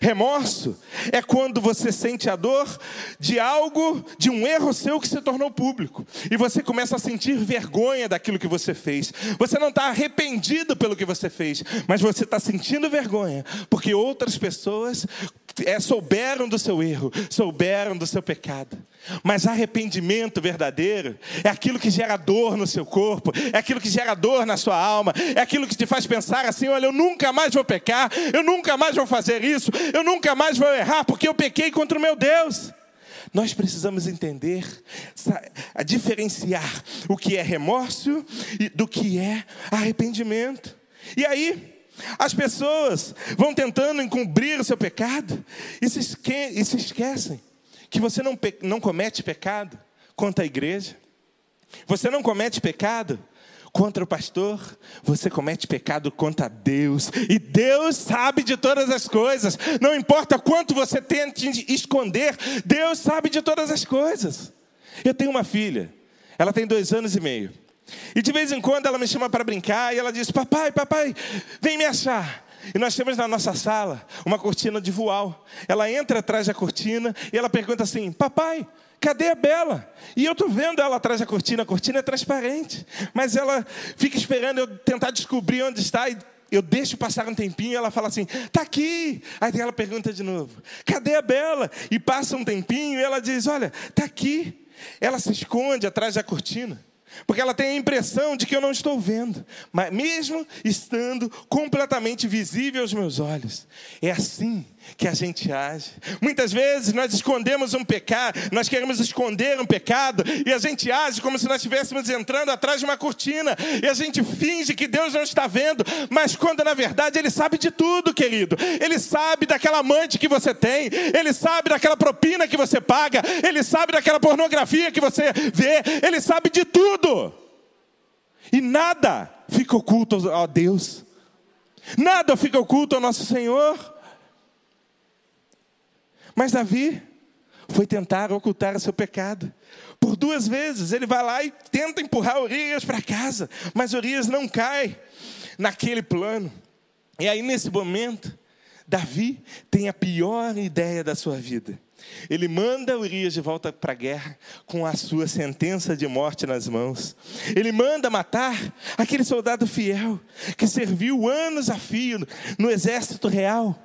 Remorso é quando você sente a dor de algo, de um erro seu que se tornou público. E você começa a sentir vergonha daquilo que você fez. Você não está arrependido pelo que você fez, mas você está sentindo vergonha, porque outras pessoas é, souberam do seu erro, souberam do seu pecado. Mas arrependimento verdadeiro é aquilo que gera dor no seu corpo, é aquilo que gera dor na sua alma, é aquilo que te faz pensar assim: olha, eu nunca mais vou pecar, eu nunca mais vou fazer isso, eu nunca mais vou errar, porque eu pequei contra o meu Deus. Nós precisamos entender, a diferenciar o que é remorso do que é arrependimento. E aí, as pessoas vão tentando encobrir o seu pecado e se, esque e se esquecem que você não, não comete pecado contra a igreja, você não comete pecado contra o pastor, você comete pecado contra Deus, e Deus sabe de todas as coisas, não importa quanto você tente esconder, Deus sabe de todas as coisas. Eu tenho uma filha, ela tem dois anos e meio. E de vez em quando ela me chama para brincar e ela diz: Papai, papai, vem me achar. E nós temos na nossa sala uma cortina de voal. Ela entra atrás da cortina e ela pergunta assim: Papai, cadê a Bela? E eu estou vendo ela atrás da cortina, a cortina é transparente. Mas ela fica esperando eu tentar descobrir onde está e eu deixo passar um tempinho e ela fala assim: tá aqui. Aí ela pergunta de novo: cadê a Bela? E passa um tempinho e ela diz: olha, tá aqui. Ela se esconde atrás da cortina. Porque ela tem a impressão de que eu não estou vendo, mas mesmo estando completamente visível aos meus olhos. É assim que a gente age. Muitas vezes nós escondemos um pecado, nós queremos esconder um pecado e a gente age como se nós estivéssemos entrando atrás de uma cortina e a gente finge que Deus não está vendo, mas quando na verdade Ele sabe de tudo, querido. Ele sabe daquela amante que você tem, Ele sabe daquela propina que você paga, Ele sabe daquela pornografia que você vê, Ele sabe de tudo. E nada fica oculto a Deus. Nada fica oculto ao nosso Senhor. Mas Davi foi tentar ocultar seu pecado. Por duas vezes ele vai lá e tenta empurrar Urias para casa, mas Urias não cai naquele plano. E aí, nesse momento, Davi tem a pior ideia da sua vida. Ele manda Urias de volta para a guerra com a sua sentença de morte nas mãos. Ele manda matar aquele soldado fiel que serviu anos a fio no exército real,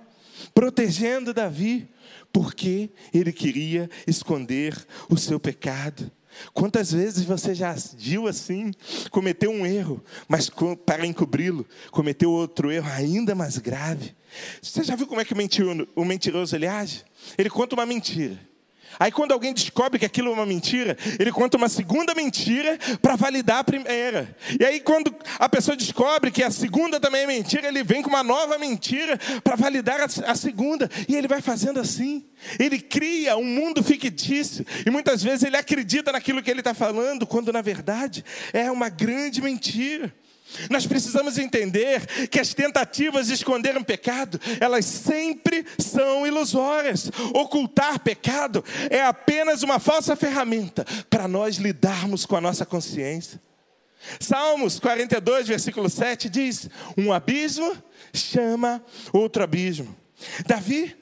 protegendo Davi porque ele queria esconder o seu pecado. Quantas vezes você já agiu assim, cometeu um erro, mas para encobri-lo, cometeu outro erro ainda mais grave? Você já viu como é que o mentiroso ele age? Ele conta uma mentira. Aí, quando alguém descobre que aquilo é uma mentira, ele conta uma segunda mentira para validar a primeira. E aí, quando a pessoa descobre que a segunda também é mentira, ele vem com uma nova mentira para validar a, segunda. E ele vai fazendo assim. Ele cria um mundo fictício. E muitas vezes ele acredita naquilo que ele está falando, quando na verdade é uma grande mentira. Nós precisamos entender que as tentativas de esconder um pecado, elas sempre são ilusórias. Ocultar pecado é apenas uma falsa ferramenta para nós lidarmos com a nossa consciência. Salmos 42, versículo 7 diz: Um abismo chama outro abismo. Davi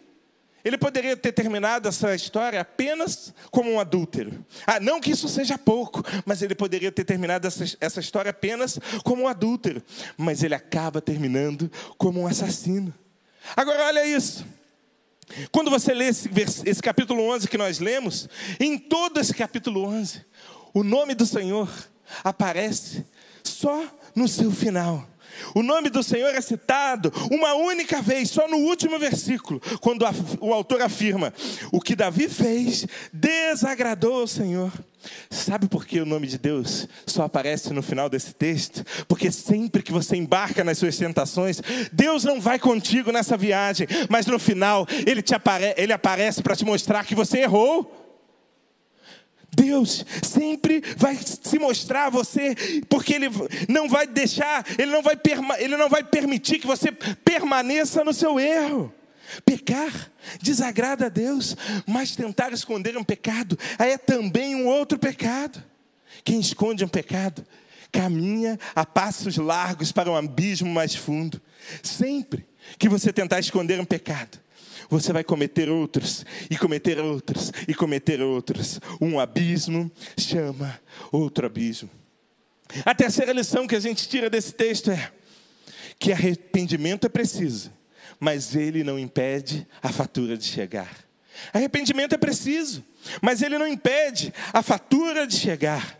ele poderia ter terminado essa história apenas como um adúltero. Ah, não que isso seja pouco, mas ele poderia ter terminado essa, essa história apenas como um adúltero. Mas ele acaba terminando como um assassino. Agora, olha isso. Quando você lê esse, esse capítulo 11 que nós lemos, em todo esse capítulo 11, o nome do Senhor aparece só no seu final. O nome do Senhor é citado uma única vez, só no último versículo, quando o autor afirma: O que Davi fez desagradou ao Senhor. Sabe por que o nome de Deus só aparece no final desse texto? Porque sempre que você embarca nas suas tentações, Deus não vai contigo nessa viagem, mas no final ele, te apare ele aparece para te mostrar que você errou. Deus sempre vai se mostrar a você, porque Ele não vai deixar, Ele não vai, Ele não vai permitir que você permaneça no seu erro. Pecar desagrada a Deus, mas tentar esconder um pecado é também um outro pecado. Quem esconde um pecado caminha a passos largos para um abismo mais fundo. Sempre que você tentar esconder um pecado, você vai cometer outros, e cometer outros, e cometer outros. Um abismo chama outro abismo. A terceira lição que a gente tira desse texto é que arrependimento é preciso, mas ele não impede a fatura de chegar. Arrependimento é preciso, mas ele não impede a fatura de chegar.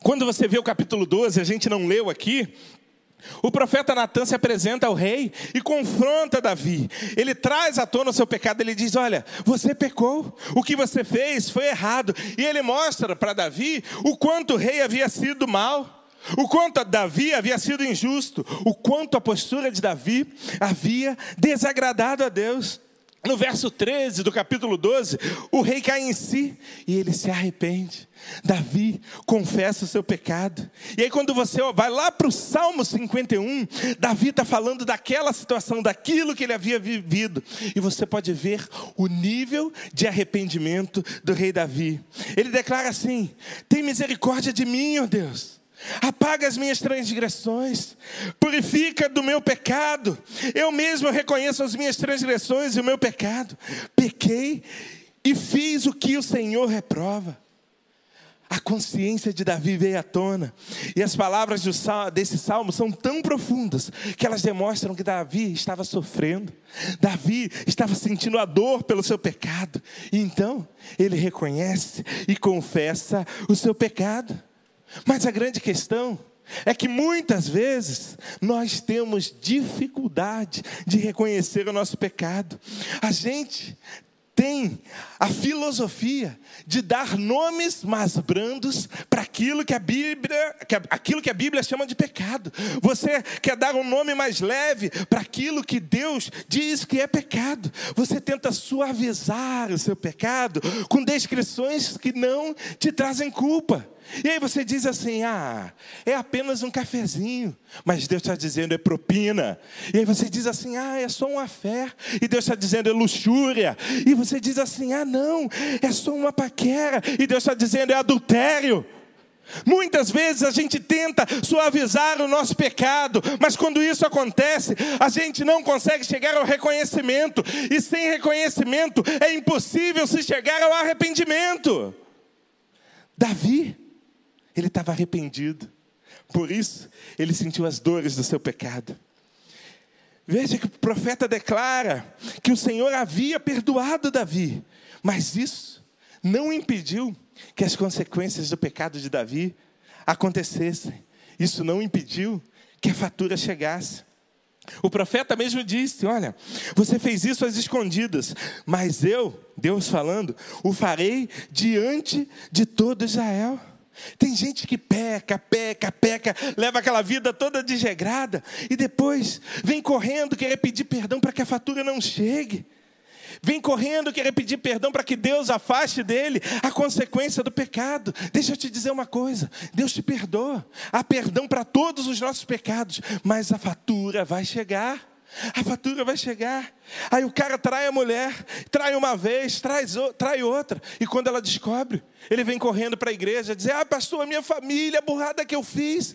Quando você vê o capítulo 12, a gente não leu aqui, o profeta Natan se apresenta ao rei e confronta Davi. Ele traz à tona o seu pecado. Ele diz: Olha, você pecou, o que você fez foi errado. E ele mostra para Davi o quanto o rei havia sido mal, o quanto Davi havia sido injusto, o quanto a postura de Davi havia desagradado a Deus. No verso 13 do capítulo 12, o rei cai em si e ele se arrepende. Davi confessa o seu pecado. E aí, quando você vai lá para o Salmo 51, Davi está falando daquela situação, daquilo que ele havia vivido. E você pode ver o nível de arrependimento do rei Davi. Ele declara assim: Tem misericórdia de mim, ó Deus Apaga as minhas transgressões, purifica do meu pecado. Eu mesmo reconheço as minhas transgressões e o meu pecado. Pequei e fiz o que o Senhor reprova. A consciência de Davi veio à tona. E as palavras desse salmo são tão profundas que elas demonstram que Davi estava sofrendo. Davi estava sentindo a dor pelo seu pecado. E então, ele reconhece e confessa o seu pecado. Mas a grande questão é que muitas vezes nós temos dificuldade de reconhecer o nosso pecado. A gente tem a filosofia de dar nomes mais brandos para aquilo que a Bíblia, que a, aquilo que a Bíblia chama de pecado. Você quer dar um nome mais leve para aquilo que Deus diz que é pecado. Você tenta suavizar o seu pecado com descrições que não te trazem culpa. E aí você diz assim: ah, é apenas um cafezinho. Mas Deus está dizendo é propina. E aí você diz assim: ah, é só uma fé. E Deus está dizendo é luxúria. E você diz assim: ah, não, é só uma paquera. E Deus está dizendo é adultério. Muitas vezes a gente tenta suavizar o nosso pecado, mas quando isso acontece, a gente não consegue chegar ao reconhecimento, e sem reconhecimento é impossível se chegar ao arrependimento. Davi ele estava arrependido. Por isso, ele sentiu as dores do seu pecado. Veja que o profeta declara que o Senhor havia perdoado Davi, mas isso não impediu que as consequências do pecado de Davi acontecessem. Isso não impediu que a fatura chegasse. O profeta mesmo disse: Olha, você fez isso às escondidas, mas eu, Deus falando, o farei diante de todo Israel. Tem gente que peca, peca, peca, leva aquela vida toda desregrada e depois vem correndo querer pedir perdão para que a fatura não chegue. Vem correndo querer pedir perdão para que Deus afaste dele a consequência do pecado. Deixa eu te dizer uma coisa: Deus te perdoa. Há perdão para todos os nossos pecados, mas a fatura vai chegar. A fatura vai chegar. Aí o cara trai a mulher, trai uma vez, trai, trai outra. E quando ela descobre, ele vem correndo para a igreja dizer: Ah, pastor, a minha família, a burrada que eu fiz.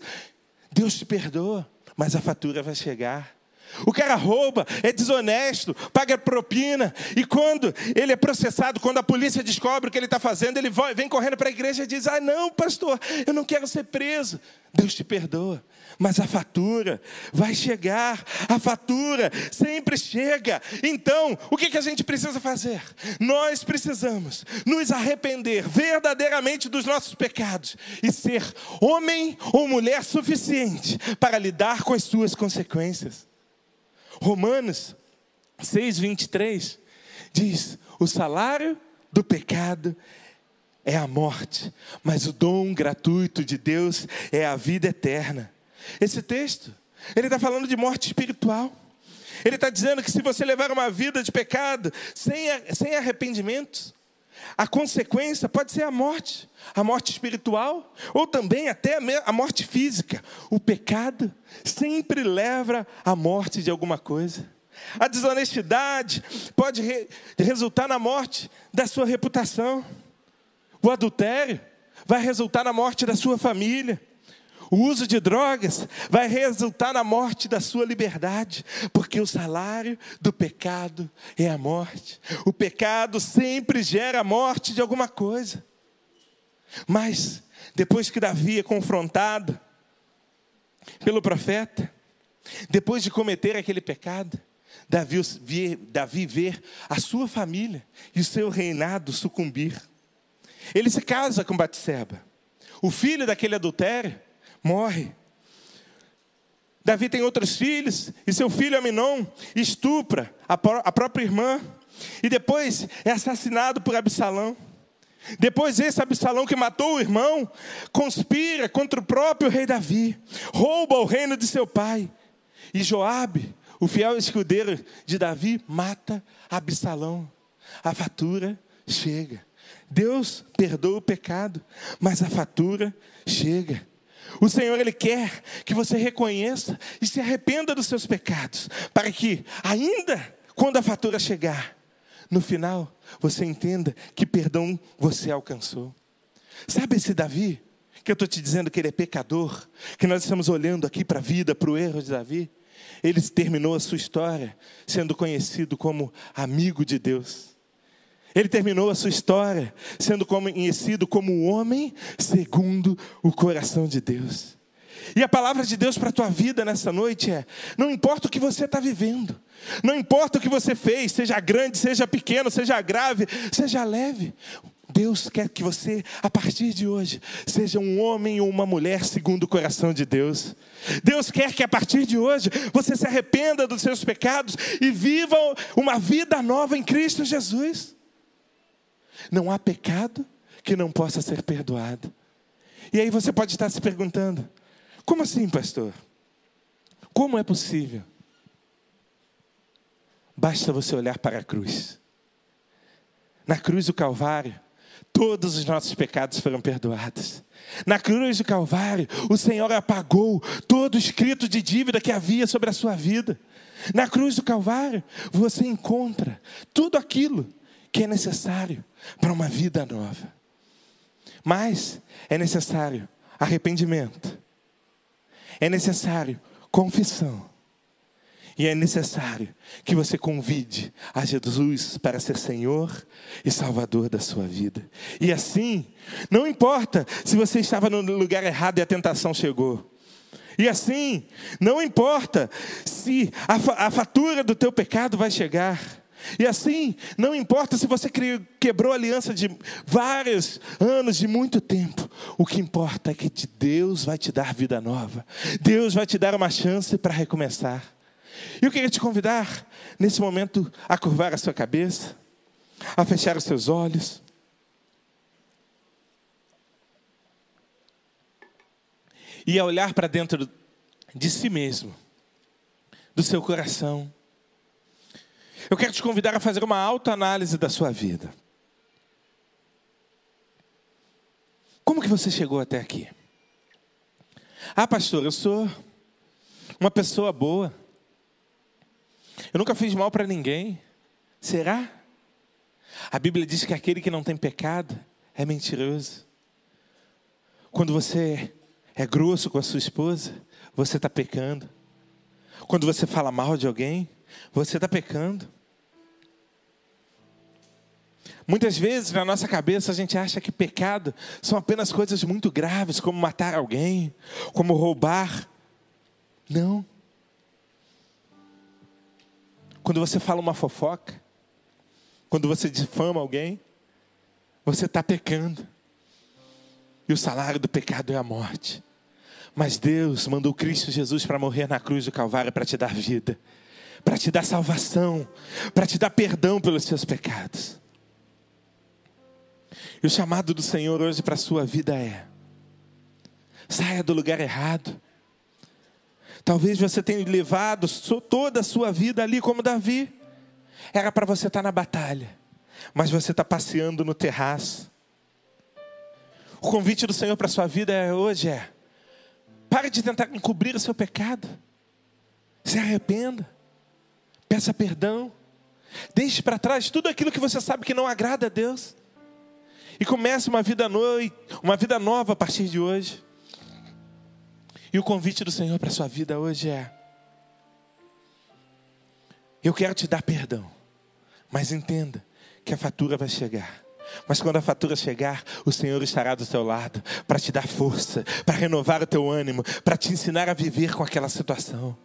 Deus te perdoa, mas a fatura vai chegar. O cara rouba, é desonesto, paga propina, e quando ele é processado, quando a polícia descobre o que ele está fazendo, ele vem correndo para a igreja e diz: Ah, não, pastor, eu não quero ser preso. Deus te perdoa, mas a fatura vai chegar, a fatura sempre chega. Então, o que, que a gente precisa fazer? Nós precisamos nos arrepender verdadeiramente dos nossos pecados e ser homem ou mulher suficiente para lidar com as suas consequências. Romanos 6, 23 diz: o salário do pecado é a morte, mas o dom gratuito de Deus é a vida eterna. Esse texto, ele está falando de morte espiritual. Ele está dizendo que se você levar uma vida de pecado sem, sem arrependimento, a consequência pode ser a morte, a morte espiritual, ou também até a morte física. O pecado sempre leva à morte de alguma coisa. A desonestidade pode re resultar na morte da sua reputação. O adultério vai resultar na morte da sua família. O uso de drogas vai resultar na morte da sua liberdade, porque o salário do pecado é a morte. O pecado sempre gera a morte de alguma coisa. Mas, depois que Davi é confrontado pelo profeta, depois de cometer aquele pecado, Davi, Davi vê a sua família e o seu reinado sucumbir. Ele se casa com Batseba. O filho daquele adultério morre. Davi tem outros filhos, e seu filho Aminon estupra a, a própria irmã, e depois é assassinado por Absalão. Depois esse Absalão que matou o irmão, conspira contra o próprio rei Davi, rouba o reino de seu pai. E Joabe, o fiel escudeiro de Davi, mata Absalão. A fatura chega. Deus perdoa o pecado, mas a fatura chega. O Senhor ele quer que você reconheça e se arrependa dos seus pecados, para que ainda quando a fatura chegar, no final você entenda que perdão você alcançou. Sabe esse Davi? que eu estou te dizendo que ele é pecador, que nós estamos olhando aqui para a vida, para o erro de Davi. Ele terminou a sua história sendo conhecido como amigo de Deus. Ele terminou a sua história sendo conhecido como o homem segundo o coração de Deus. E a palavra de Deus para a tua vida nessa noite é: não importa o que você está vivendo, não importa o que você fez, seja grande, seja pequeno, seja grave, seja leve, Deus quer que você, a partir de hoje, seja um homem ou uma mulher segundo o coração de Deus. Deus quer que a partir de hoje você se arrependa dos seus pecados e viva uma vida nova em Cristo Jesus. Não há pecado que não possa ser perdoado. E aí você pode estar se perguntando: como assim, pastor? Como é possível? Basta você olhar para a cruz. Na cruz do Calvário, todos os nossos pecados foram perdoados. Na cruz do Calvário, o Senhor apagou todo o escrito de dívida que havia sobre a sua vida. Na cruz do Calvário, você encontra tudo aquilo que é necessário para uma vida nova. Mas é necessário arrependimento, é necessário confissão, e é necessário que você convide a Jesus para ser Senhor e Salvador da sua vida. E assim, não importa se você estava no lugar errado e a tentação chegou. E assim, não importa se a, a fatura do teu pecado vai chegar. E assim, não importa se você quebrou aliança de vários anos, de muito tempo. O que importa é que Deus vai te dar vida nova. Deus vai te dar uma chance para recomeçar. E eu queria te convidar, nesse momento, a curvar a sua cabeça, a fechar os seus olhos. E a olhar para dentro de si mesmo, do seu coração. Eu quero te convidar a fazer uma autoanálise da sua vida. Como que você chegou até aqui? Ah, pastor, eu sou uma pessoa boa. Eu nunca fiz mal para ninguém. Será? A Bíblia diz que aquele que não tem pecado é mentiroso. Quando você é grosso com a sua esposa, você está pecando. Quando você fala mal de alguém, você está pecando. Muitas vezes na nossa cabeça a gente acha que pecado são apenas coisas muito graves, como matar alguém, como roubar. Não. Quando você fala uma fofoca, quando você difama alguém, você está pecando. E o salário do pecado é a morte. Mas Deus mandou Cristo Jesus para morrer na cruz do Calvário para te dar vida, para te dar salvação, para te dar perdão pelos seus pecados. E o chamado do Senhor hoje para a sua vida é: saia do lugar errado Talvez você tenha levado toda a sua vida ali como Davi. Era para você estar tá na batalha, mas você está passeando no terraço. O convite do Senhor para a sua vida hoje é: pare de tentar encobrir o seu pecado. Se arrependa. Peça perdão. Deixe para trás tudo aquilo que você sabe que não agrada a Deus. E comece uma vida, no... uma vida nova a partir de hoje. E o convite do Senhor para a sua vida hoje é: eu quero te dar perdão, mas entenda que a fatura vai chegar. Mas quando a fatura chegar, o Senhor estará do teu lado para te dar força, para renovar o teu ânimo, para te ensinar a viver com aquela situação.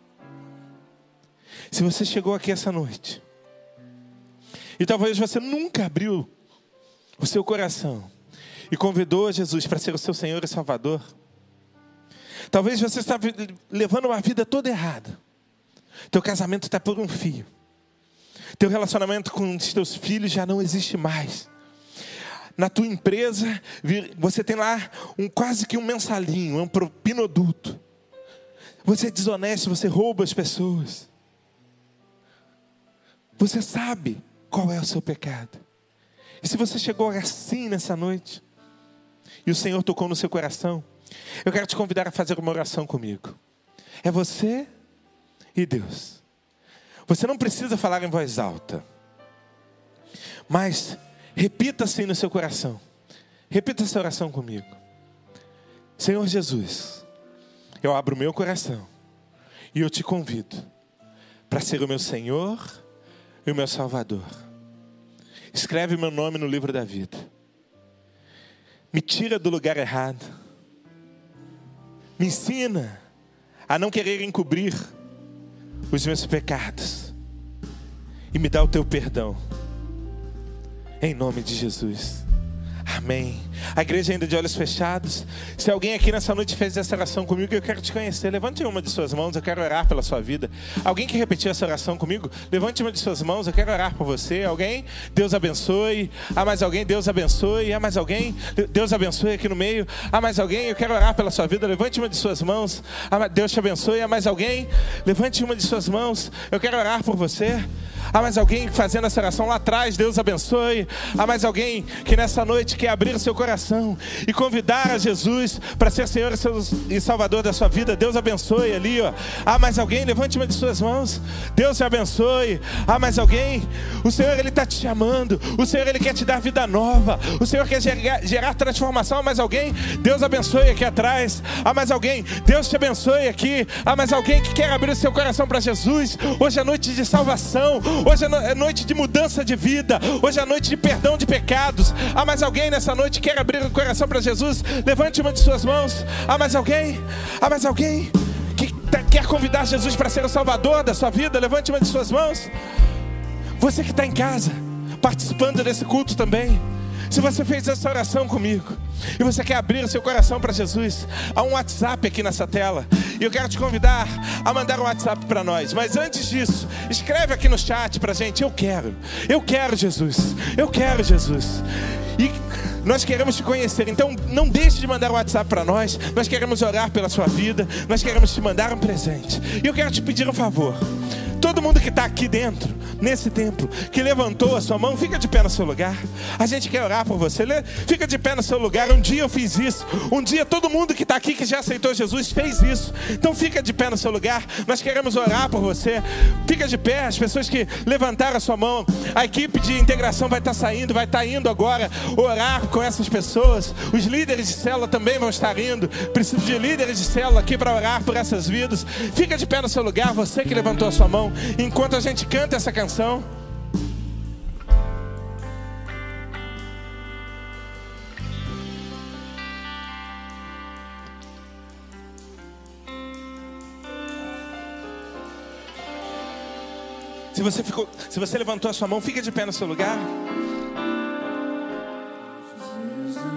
Se você chegou aqui essa noite e talvez você nunca abriu o seu coração e convidou Jesus para ser o seu Senhor e Salvador, Talvez você está levando uma vida toda errada. Teu casamento está por um fio. Teu relacionamento com os teus filhos já não existe mais. Na tua empresa, você tem lá um quase que um mensalinho, um propinoduto. Você é desonesto, você rouba as pessoas. Você sabe qual é o seu pecado. E se você chegou assim nessa noite, e o Senhor tocou no seu coração, eu quero te convidar a fazer uma oração comigo. É você e Deus. Você não precisa falar em voz alta, mas repita assim no seu coração. Repita essa oração comigo. Senhor Jesus, eu abro meu coração e eu te convido para ser o meu Senhor e o meu Salvador. Escreve meu nome no livro da vida. Me tira do lugar errado. Me ensina a não querer encobrir os meus pecados. E me dá o teu perdão. Em nome de Jesus. Amém. A igreja ainda de olhos fechados. Se alguém aqui nessa noite fez essa oração comigo, eu quero te conhecer. Levante uma de suas mãos, eu quero orar pela sua vida. Alguém que repetiu essa oração comigo, levante uma de suas mãos, eu quero orar por você. Alguém? Deus abençoe. Há mais alguém? Deus abençoe. Há mais alguém? Deus abençoe aqui no meio. Há mais alguém? Eu quero orar pela sua vida. Levante uma de suas mãos. Deus te abençoe. Há mais alguém? Levante uma de suas mãos. Eu quero orar por você. Há mais alguém fazendo essa oração lá atrás, Deus abençoe. Há mais alguém que nessa noite quer abrir seu coração e convidar a Jesus para ser Senhor e Salvador da sua vida. Deus abençoe ali, ó. Há mais alguém? Levante uma de suas mãos. Deus te abençoe. Há mais alguém? O Senhor ele está te chamando. O Senhor ele quer te dar vida nova. O Senhor quer gerar, gerar transformação. Há mais alguém? Deus abençoe aqui atrás. Há mais alguém? Deus te abençoe aqui. Há mais alguém que quer abrir o seu coração para Jesus? Hoje é noite de salvação. Hoje é, é noite de mudança de vida. Hoje é noite de perdão de pecados. Há mais alguém nessa noite que quer abrir o coração para Jesus? Levante uma de suas mãos. Há mais alguém? Há mais alguém que tá, quer convidar Jesus para ser o Salvador da sua vida? Levante uma de suas mãos. Você que está em casa, participando desse culto também. Se você fez essa oração comigo e você quer abrir o seu coração para Jesus, há um WhatsApp aqui nessa tela. E eu quero te convidar a mandar um WhatsApp para nós. Mas antes disso, escreve aqui no chat para gente: Eu quero, eu quero Jesus, eu quero Jesus. E nós queremos te conhecer, então não deixe de mandar um WhatsApp para nós. Nós queremos orar pela sua vida, nós queremos te mandar um presente. E eu quero te pedir um favor. Todo mundo que está aqui dentro, nesse templo, que levantou a sua mão, fica de pé no seu lugar. A gente quer orar por você. Fica de pé no seu lugar. Um dia eu fiz isso. Um dia todo mundo que está aqui, que já aceitou Jesus, fez isso. Então fica de pé no seu lugar. Nós queremos orar por você. Fica de pé. As pessoas que levantaram a sua mão, a equipe de integração vai estar tá saindo, vai estar tá indo agora orar com essas pessoas. Os líderes de célula também vão estar indo. Preciso de líderes de célula aqui para orar por essas vidas. Fica de pé no seu lugar. Você que levantou a sua mão enquanto a gente canta essa canção. Se você, ficou, se você levantou a sua mão, fica de pé no seu lugar.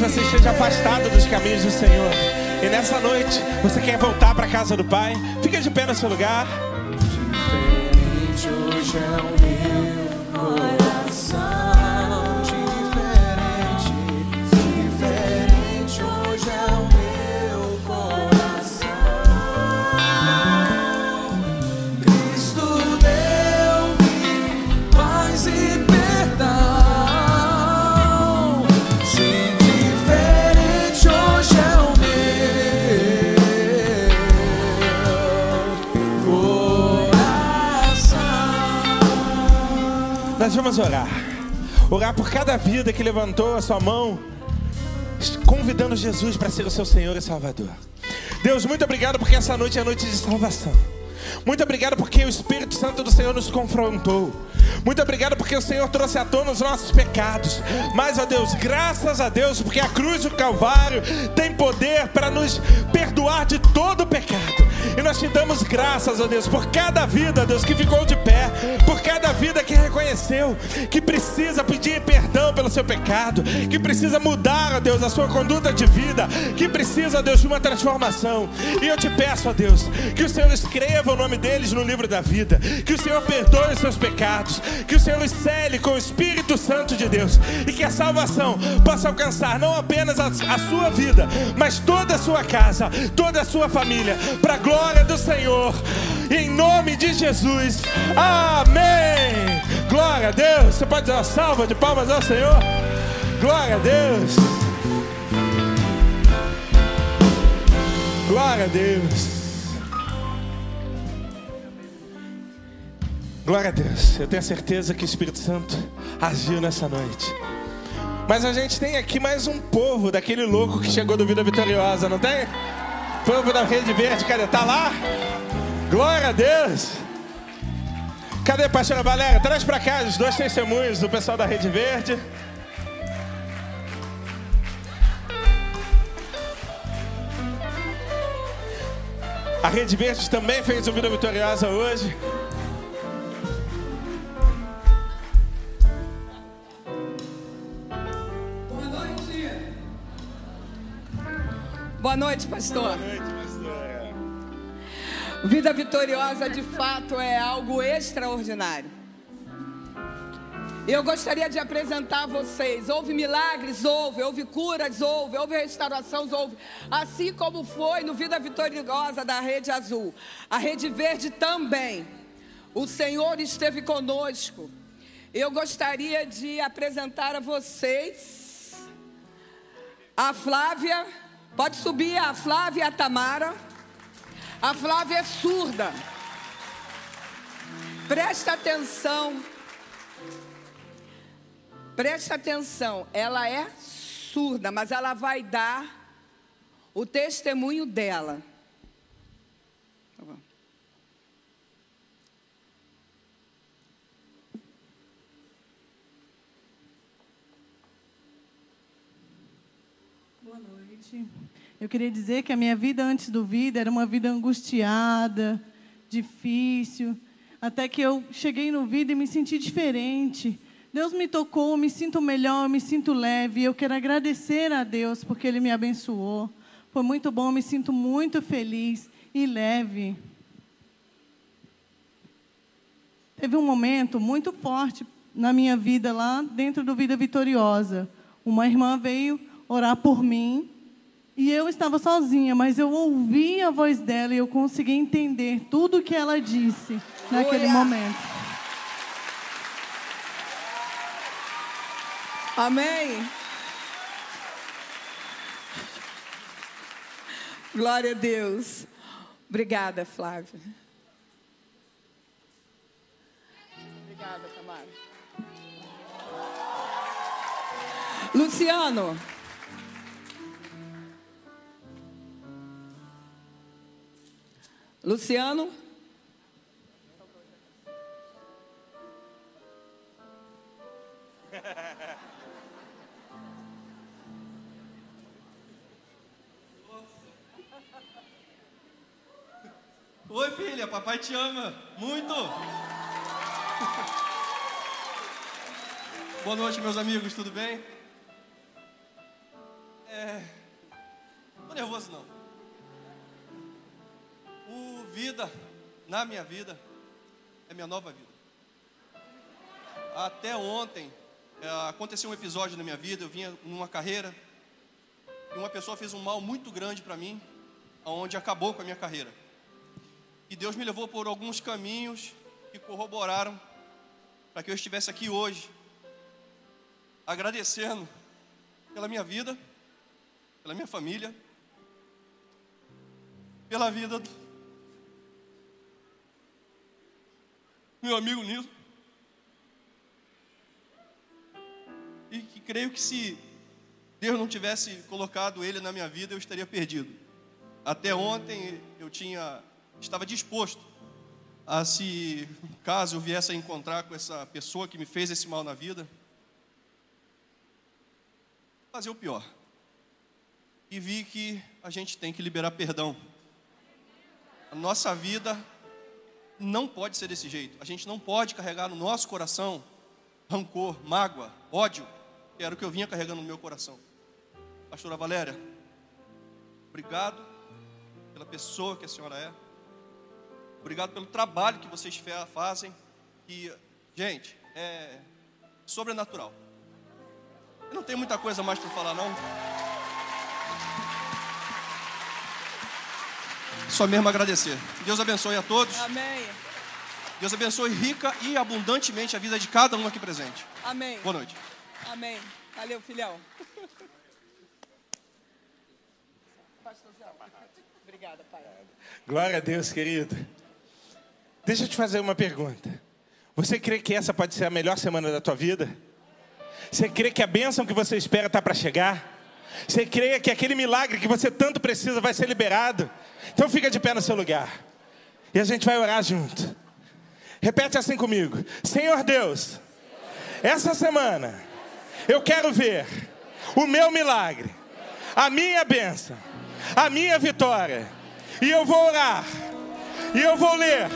Talvez você esteja afastado dos caminhos do Senhor. E nessa noite você quer voltar para a casa do Pai? Fica de pé no seu lugar. Diferente hoje é o meu coração. Vamos orar. Orar por cada vida que levantou a sua mão, convidando Jesus para ser o seu Senhor e Salvador. Deus, muito obrigado porque essa noite é noite de salvação. Muito obrigado porque o Espírito Santo do Senhor nos confrontou. Muito obrigado porque o Senhor trouxe à tona os nossos pecados. Mas, ó Deus, graças a Deus, porque a cruz do Calvário tem poder para nos perdoar de todo o pecado. E nós te damos graças, ó Deus, por cada vida, Deus, que ficou de pé, por cada vida que reconheceu que precisa pedir perdão pelo seu pecado, que precisa mudar, ó Deus, a sua conduta de vida, que precisa, ó Deus, de uma transformação. E eu te peço, ó Deus, que o Senhor escreva o nome deles no livro da vida, que o Senhor perdoe os seus pecados, que o Senhor os cele com o Espírito Santo de Deus e que a salvação possa alcançar não apenas a, a sua vida, mas toda a sua casa, toda a sua família, para a glória do Senhor. Em nome de Jesus. Amém. Glória a Deus. Você pode dar uma salva de palmas ao Senhor? Glória a Deus. Glória a Deus. Glória a Deus. Eu tenho certeza que o Espírito Santo agiu nessa noite. Mas a gente tem aqui mais um povo daquele louco que chegou do Vida Vitoriosa, não tem? Povo da Rede Verde, cadê? Tá lá? Glória a Deus. Cadê pastora Valéria? Traz para cá os dois testemunhos do pessoal da Rede Verde. A Rede Verde também fez o Vida Vitoriosa hoje. Boa noite, pastor. Boa noite, pastora. Vida vitoriosa de fato é algo extraordinário. Eu gostaria de apresentar a vocês. Houve milagres, houve, houve curas, houve, houve restaurações, houve. Assim como foi no Vida Vitoriosa da Rede Azul. A Rede Verde também. O Senhor esteve conosco. Eu gostaria de apresentar a vocês a Flávia. Pode subir a Flávia e a Tamara. A Flávia é surda. Presta atenção. Presta atenção. Ela é surda, mas ela vai dar o testemunho dela. Tá. Boa noite. Eu queria dizer que a minha vida antes do vida era uma vida angustiada, difícil, até que eu cheguei no vida e me senti diferente. Deus me tocou, me sinto melhor, me sinto leve. Eu quero agradecer a Deus porque Ele me abençoou. Foi muito bom, me sinto muito feliz e leve. Teve um momento muito forte na minha vida lá dentro do Vida Vitoriosa. Uma irmã veio orar por mim e eu estava sozinha, mas eu ouvi a voz dela e eu consegui entender tudo o que ela disse naquele Aleluia. momento. Amém. Glória a Deus. Obrigada, Flávia. Obrigada, Tamara. Luciano. Luciano. Oi, filha, papai te ama muito. Boa noite, meus amigos, tudo bem? É. Tô nervoso não. O vida, na minha vida, é minha nova vida. Até ontem, é, aconteceu um episódio na minha vida, eu vinha numa carreira, e uma pessoa fez um mal muito grande para mim, onde acabou com a minha carreira. E Deus me levou por alguns caminhos que corroboraram para que eu estivesse aqui hoje, agradecendo pela minha vida, pela minha família, pela vida meu amigo Nilson. E que creio que se Deus não tivesse colocado ele na minha vida, eu estaria perdido. Até ontem eu tinha estava disposto a se caso eu viesse a encontrar com essa pessoa que me fez esse mal na vida, fazer o pior. E vi que a gente tem que liberar perdão. A nossa vida não pode ser desse jeito. A gente não pode carregar no nosso coração rancor, mágoa, ódio, que era o que eu vinha carregando no meu coração. Pastora Valéria, obrigado pela pessoa que a senhora é. Obrigado pelo trabalho que vocês fazem. Que, gente, é sobrenatural. Eu não tenho muita coisa mais para falar, não. Só mesmo agradecer. Deus abençoe a todos. Amém. Deus abençoe rica e abundantemente a vida de cada um aqui presente. Amém. Boa noite. Amém. Valeu, filhão. Obrigada, pai. Glória a Deus, querido. Deixa eu te fazer uma pergunta. Você crê que essa pode ser a melhor semana da tua vida? Você crê que a bênção que você espera está para chegar? Você crê que aquele milagre que você tanto precisa vai ser liberado? Então fica de pé no seu lugar. E a gente vai orar junto. Repete assim comigo. Senhor Deus, essa semana eu quero ver o meu milagre, a minha bênção, a minha vitória. E eu vou orar, e eu vou ler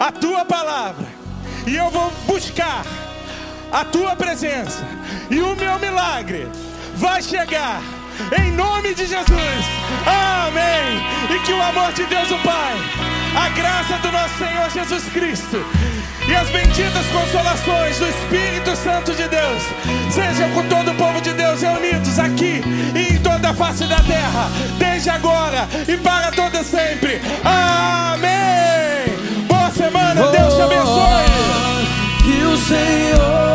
a tua palavra, e eu vou buscar a tua presença, e o meu milagre vai chegar. Em nome de Jesus, amém. E que o amor de Deus, o Pai, a graça do nosso Senhor Jesus Cristo e as benditas consolações do Espírito Santo de Deus sejam com todo o povo de Deus reunidos aqui e em toda a face da terra, desde agora e para todo sempre. Amém. Boa semana, Deus te abençoe. Que o Senhor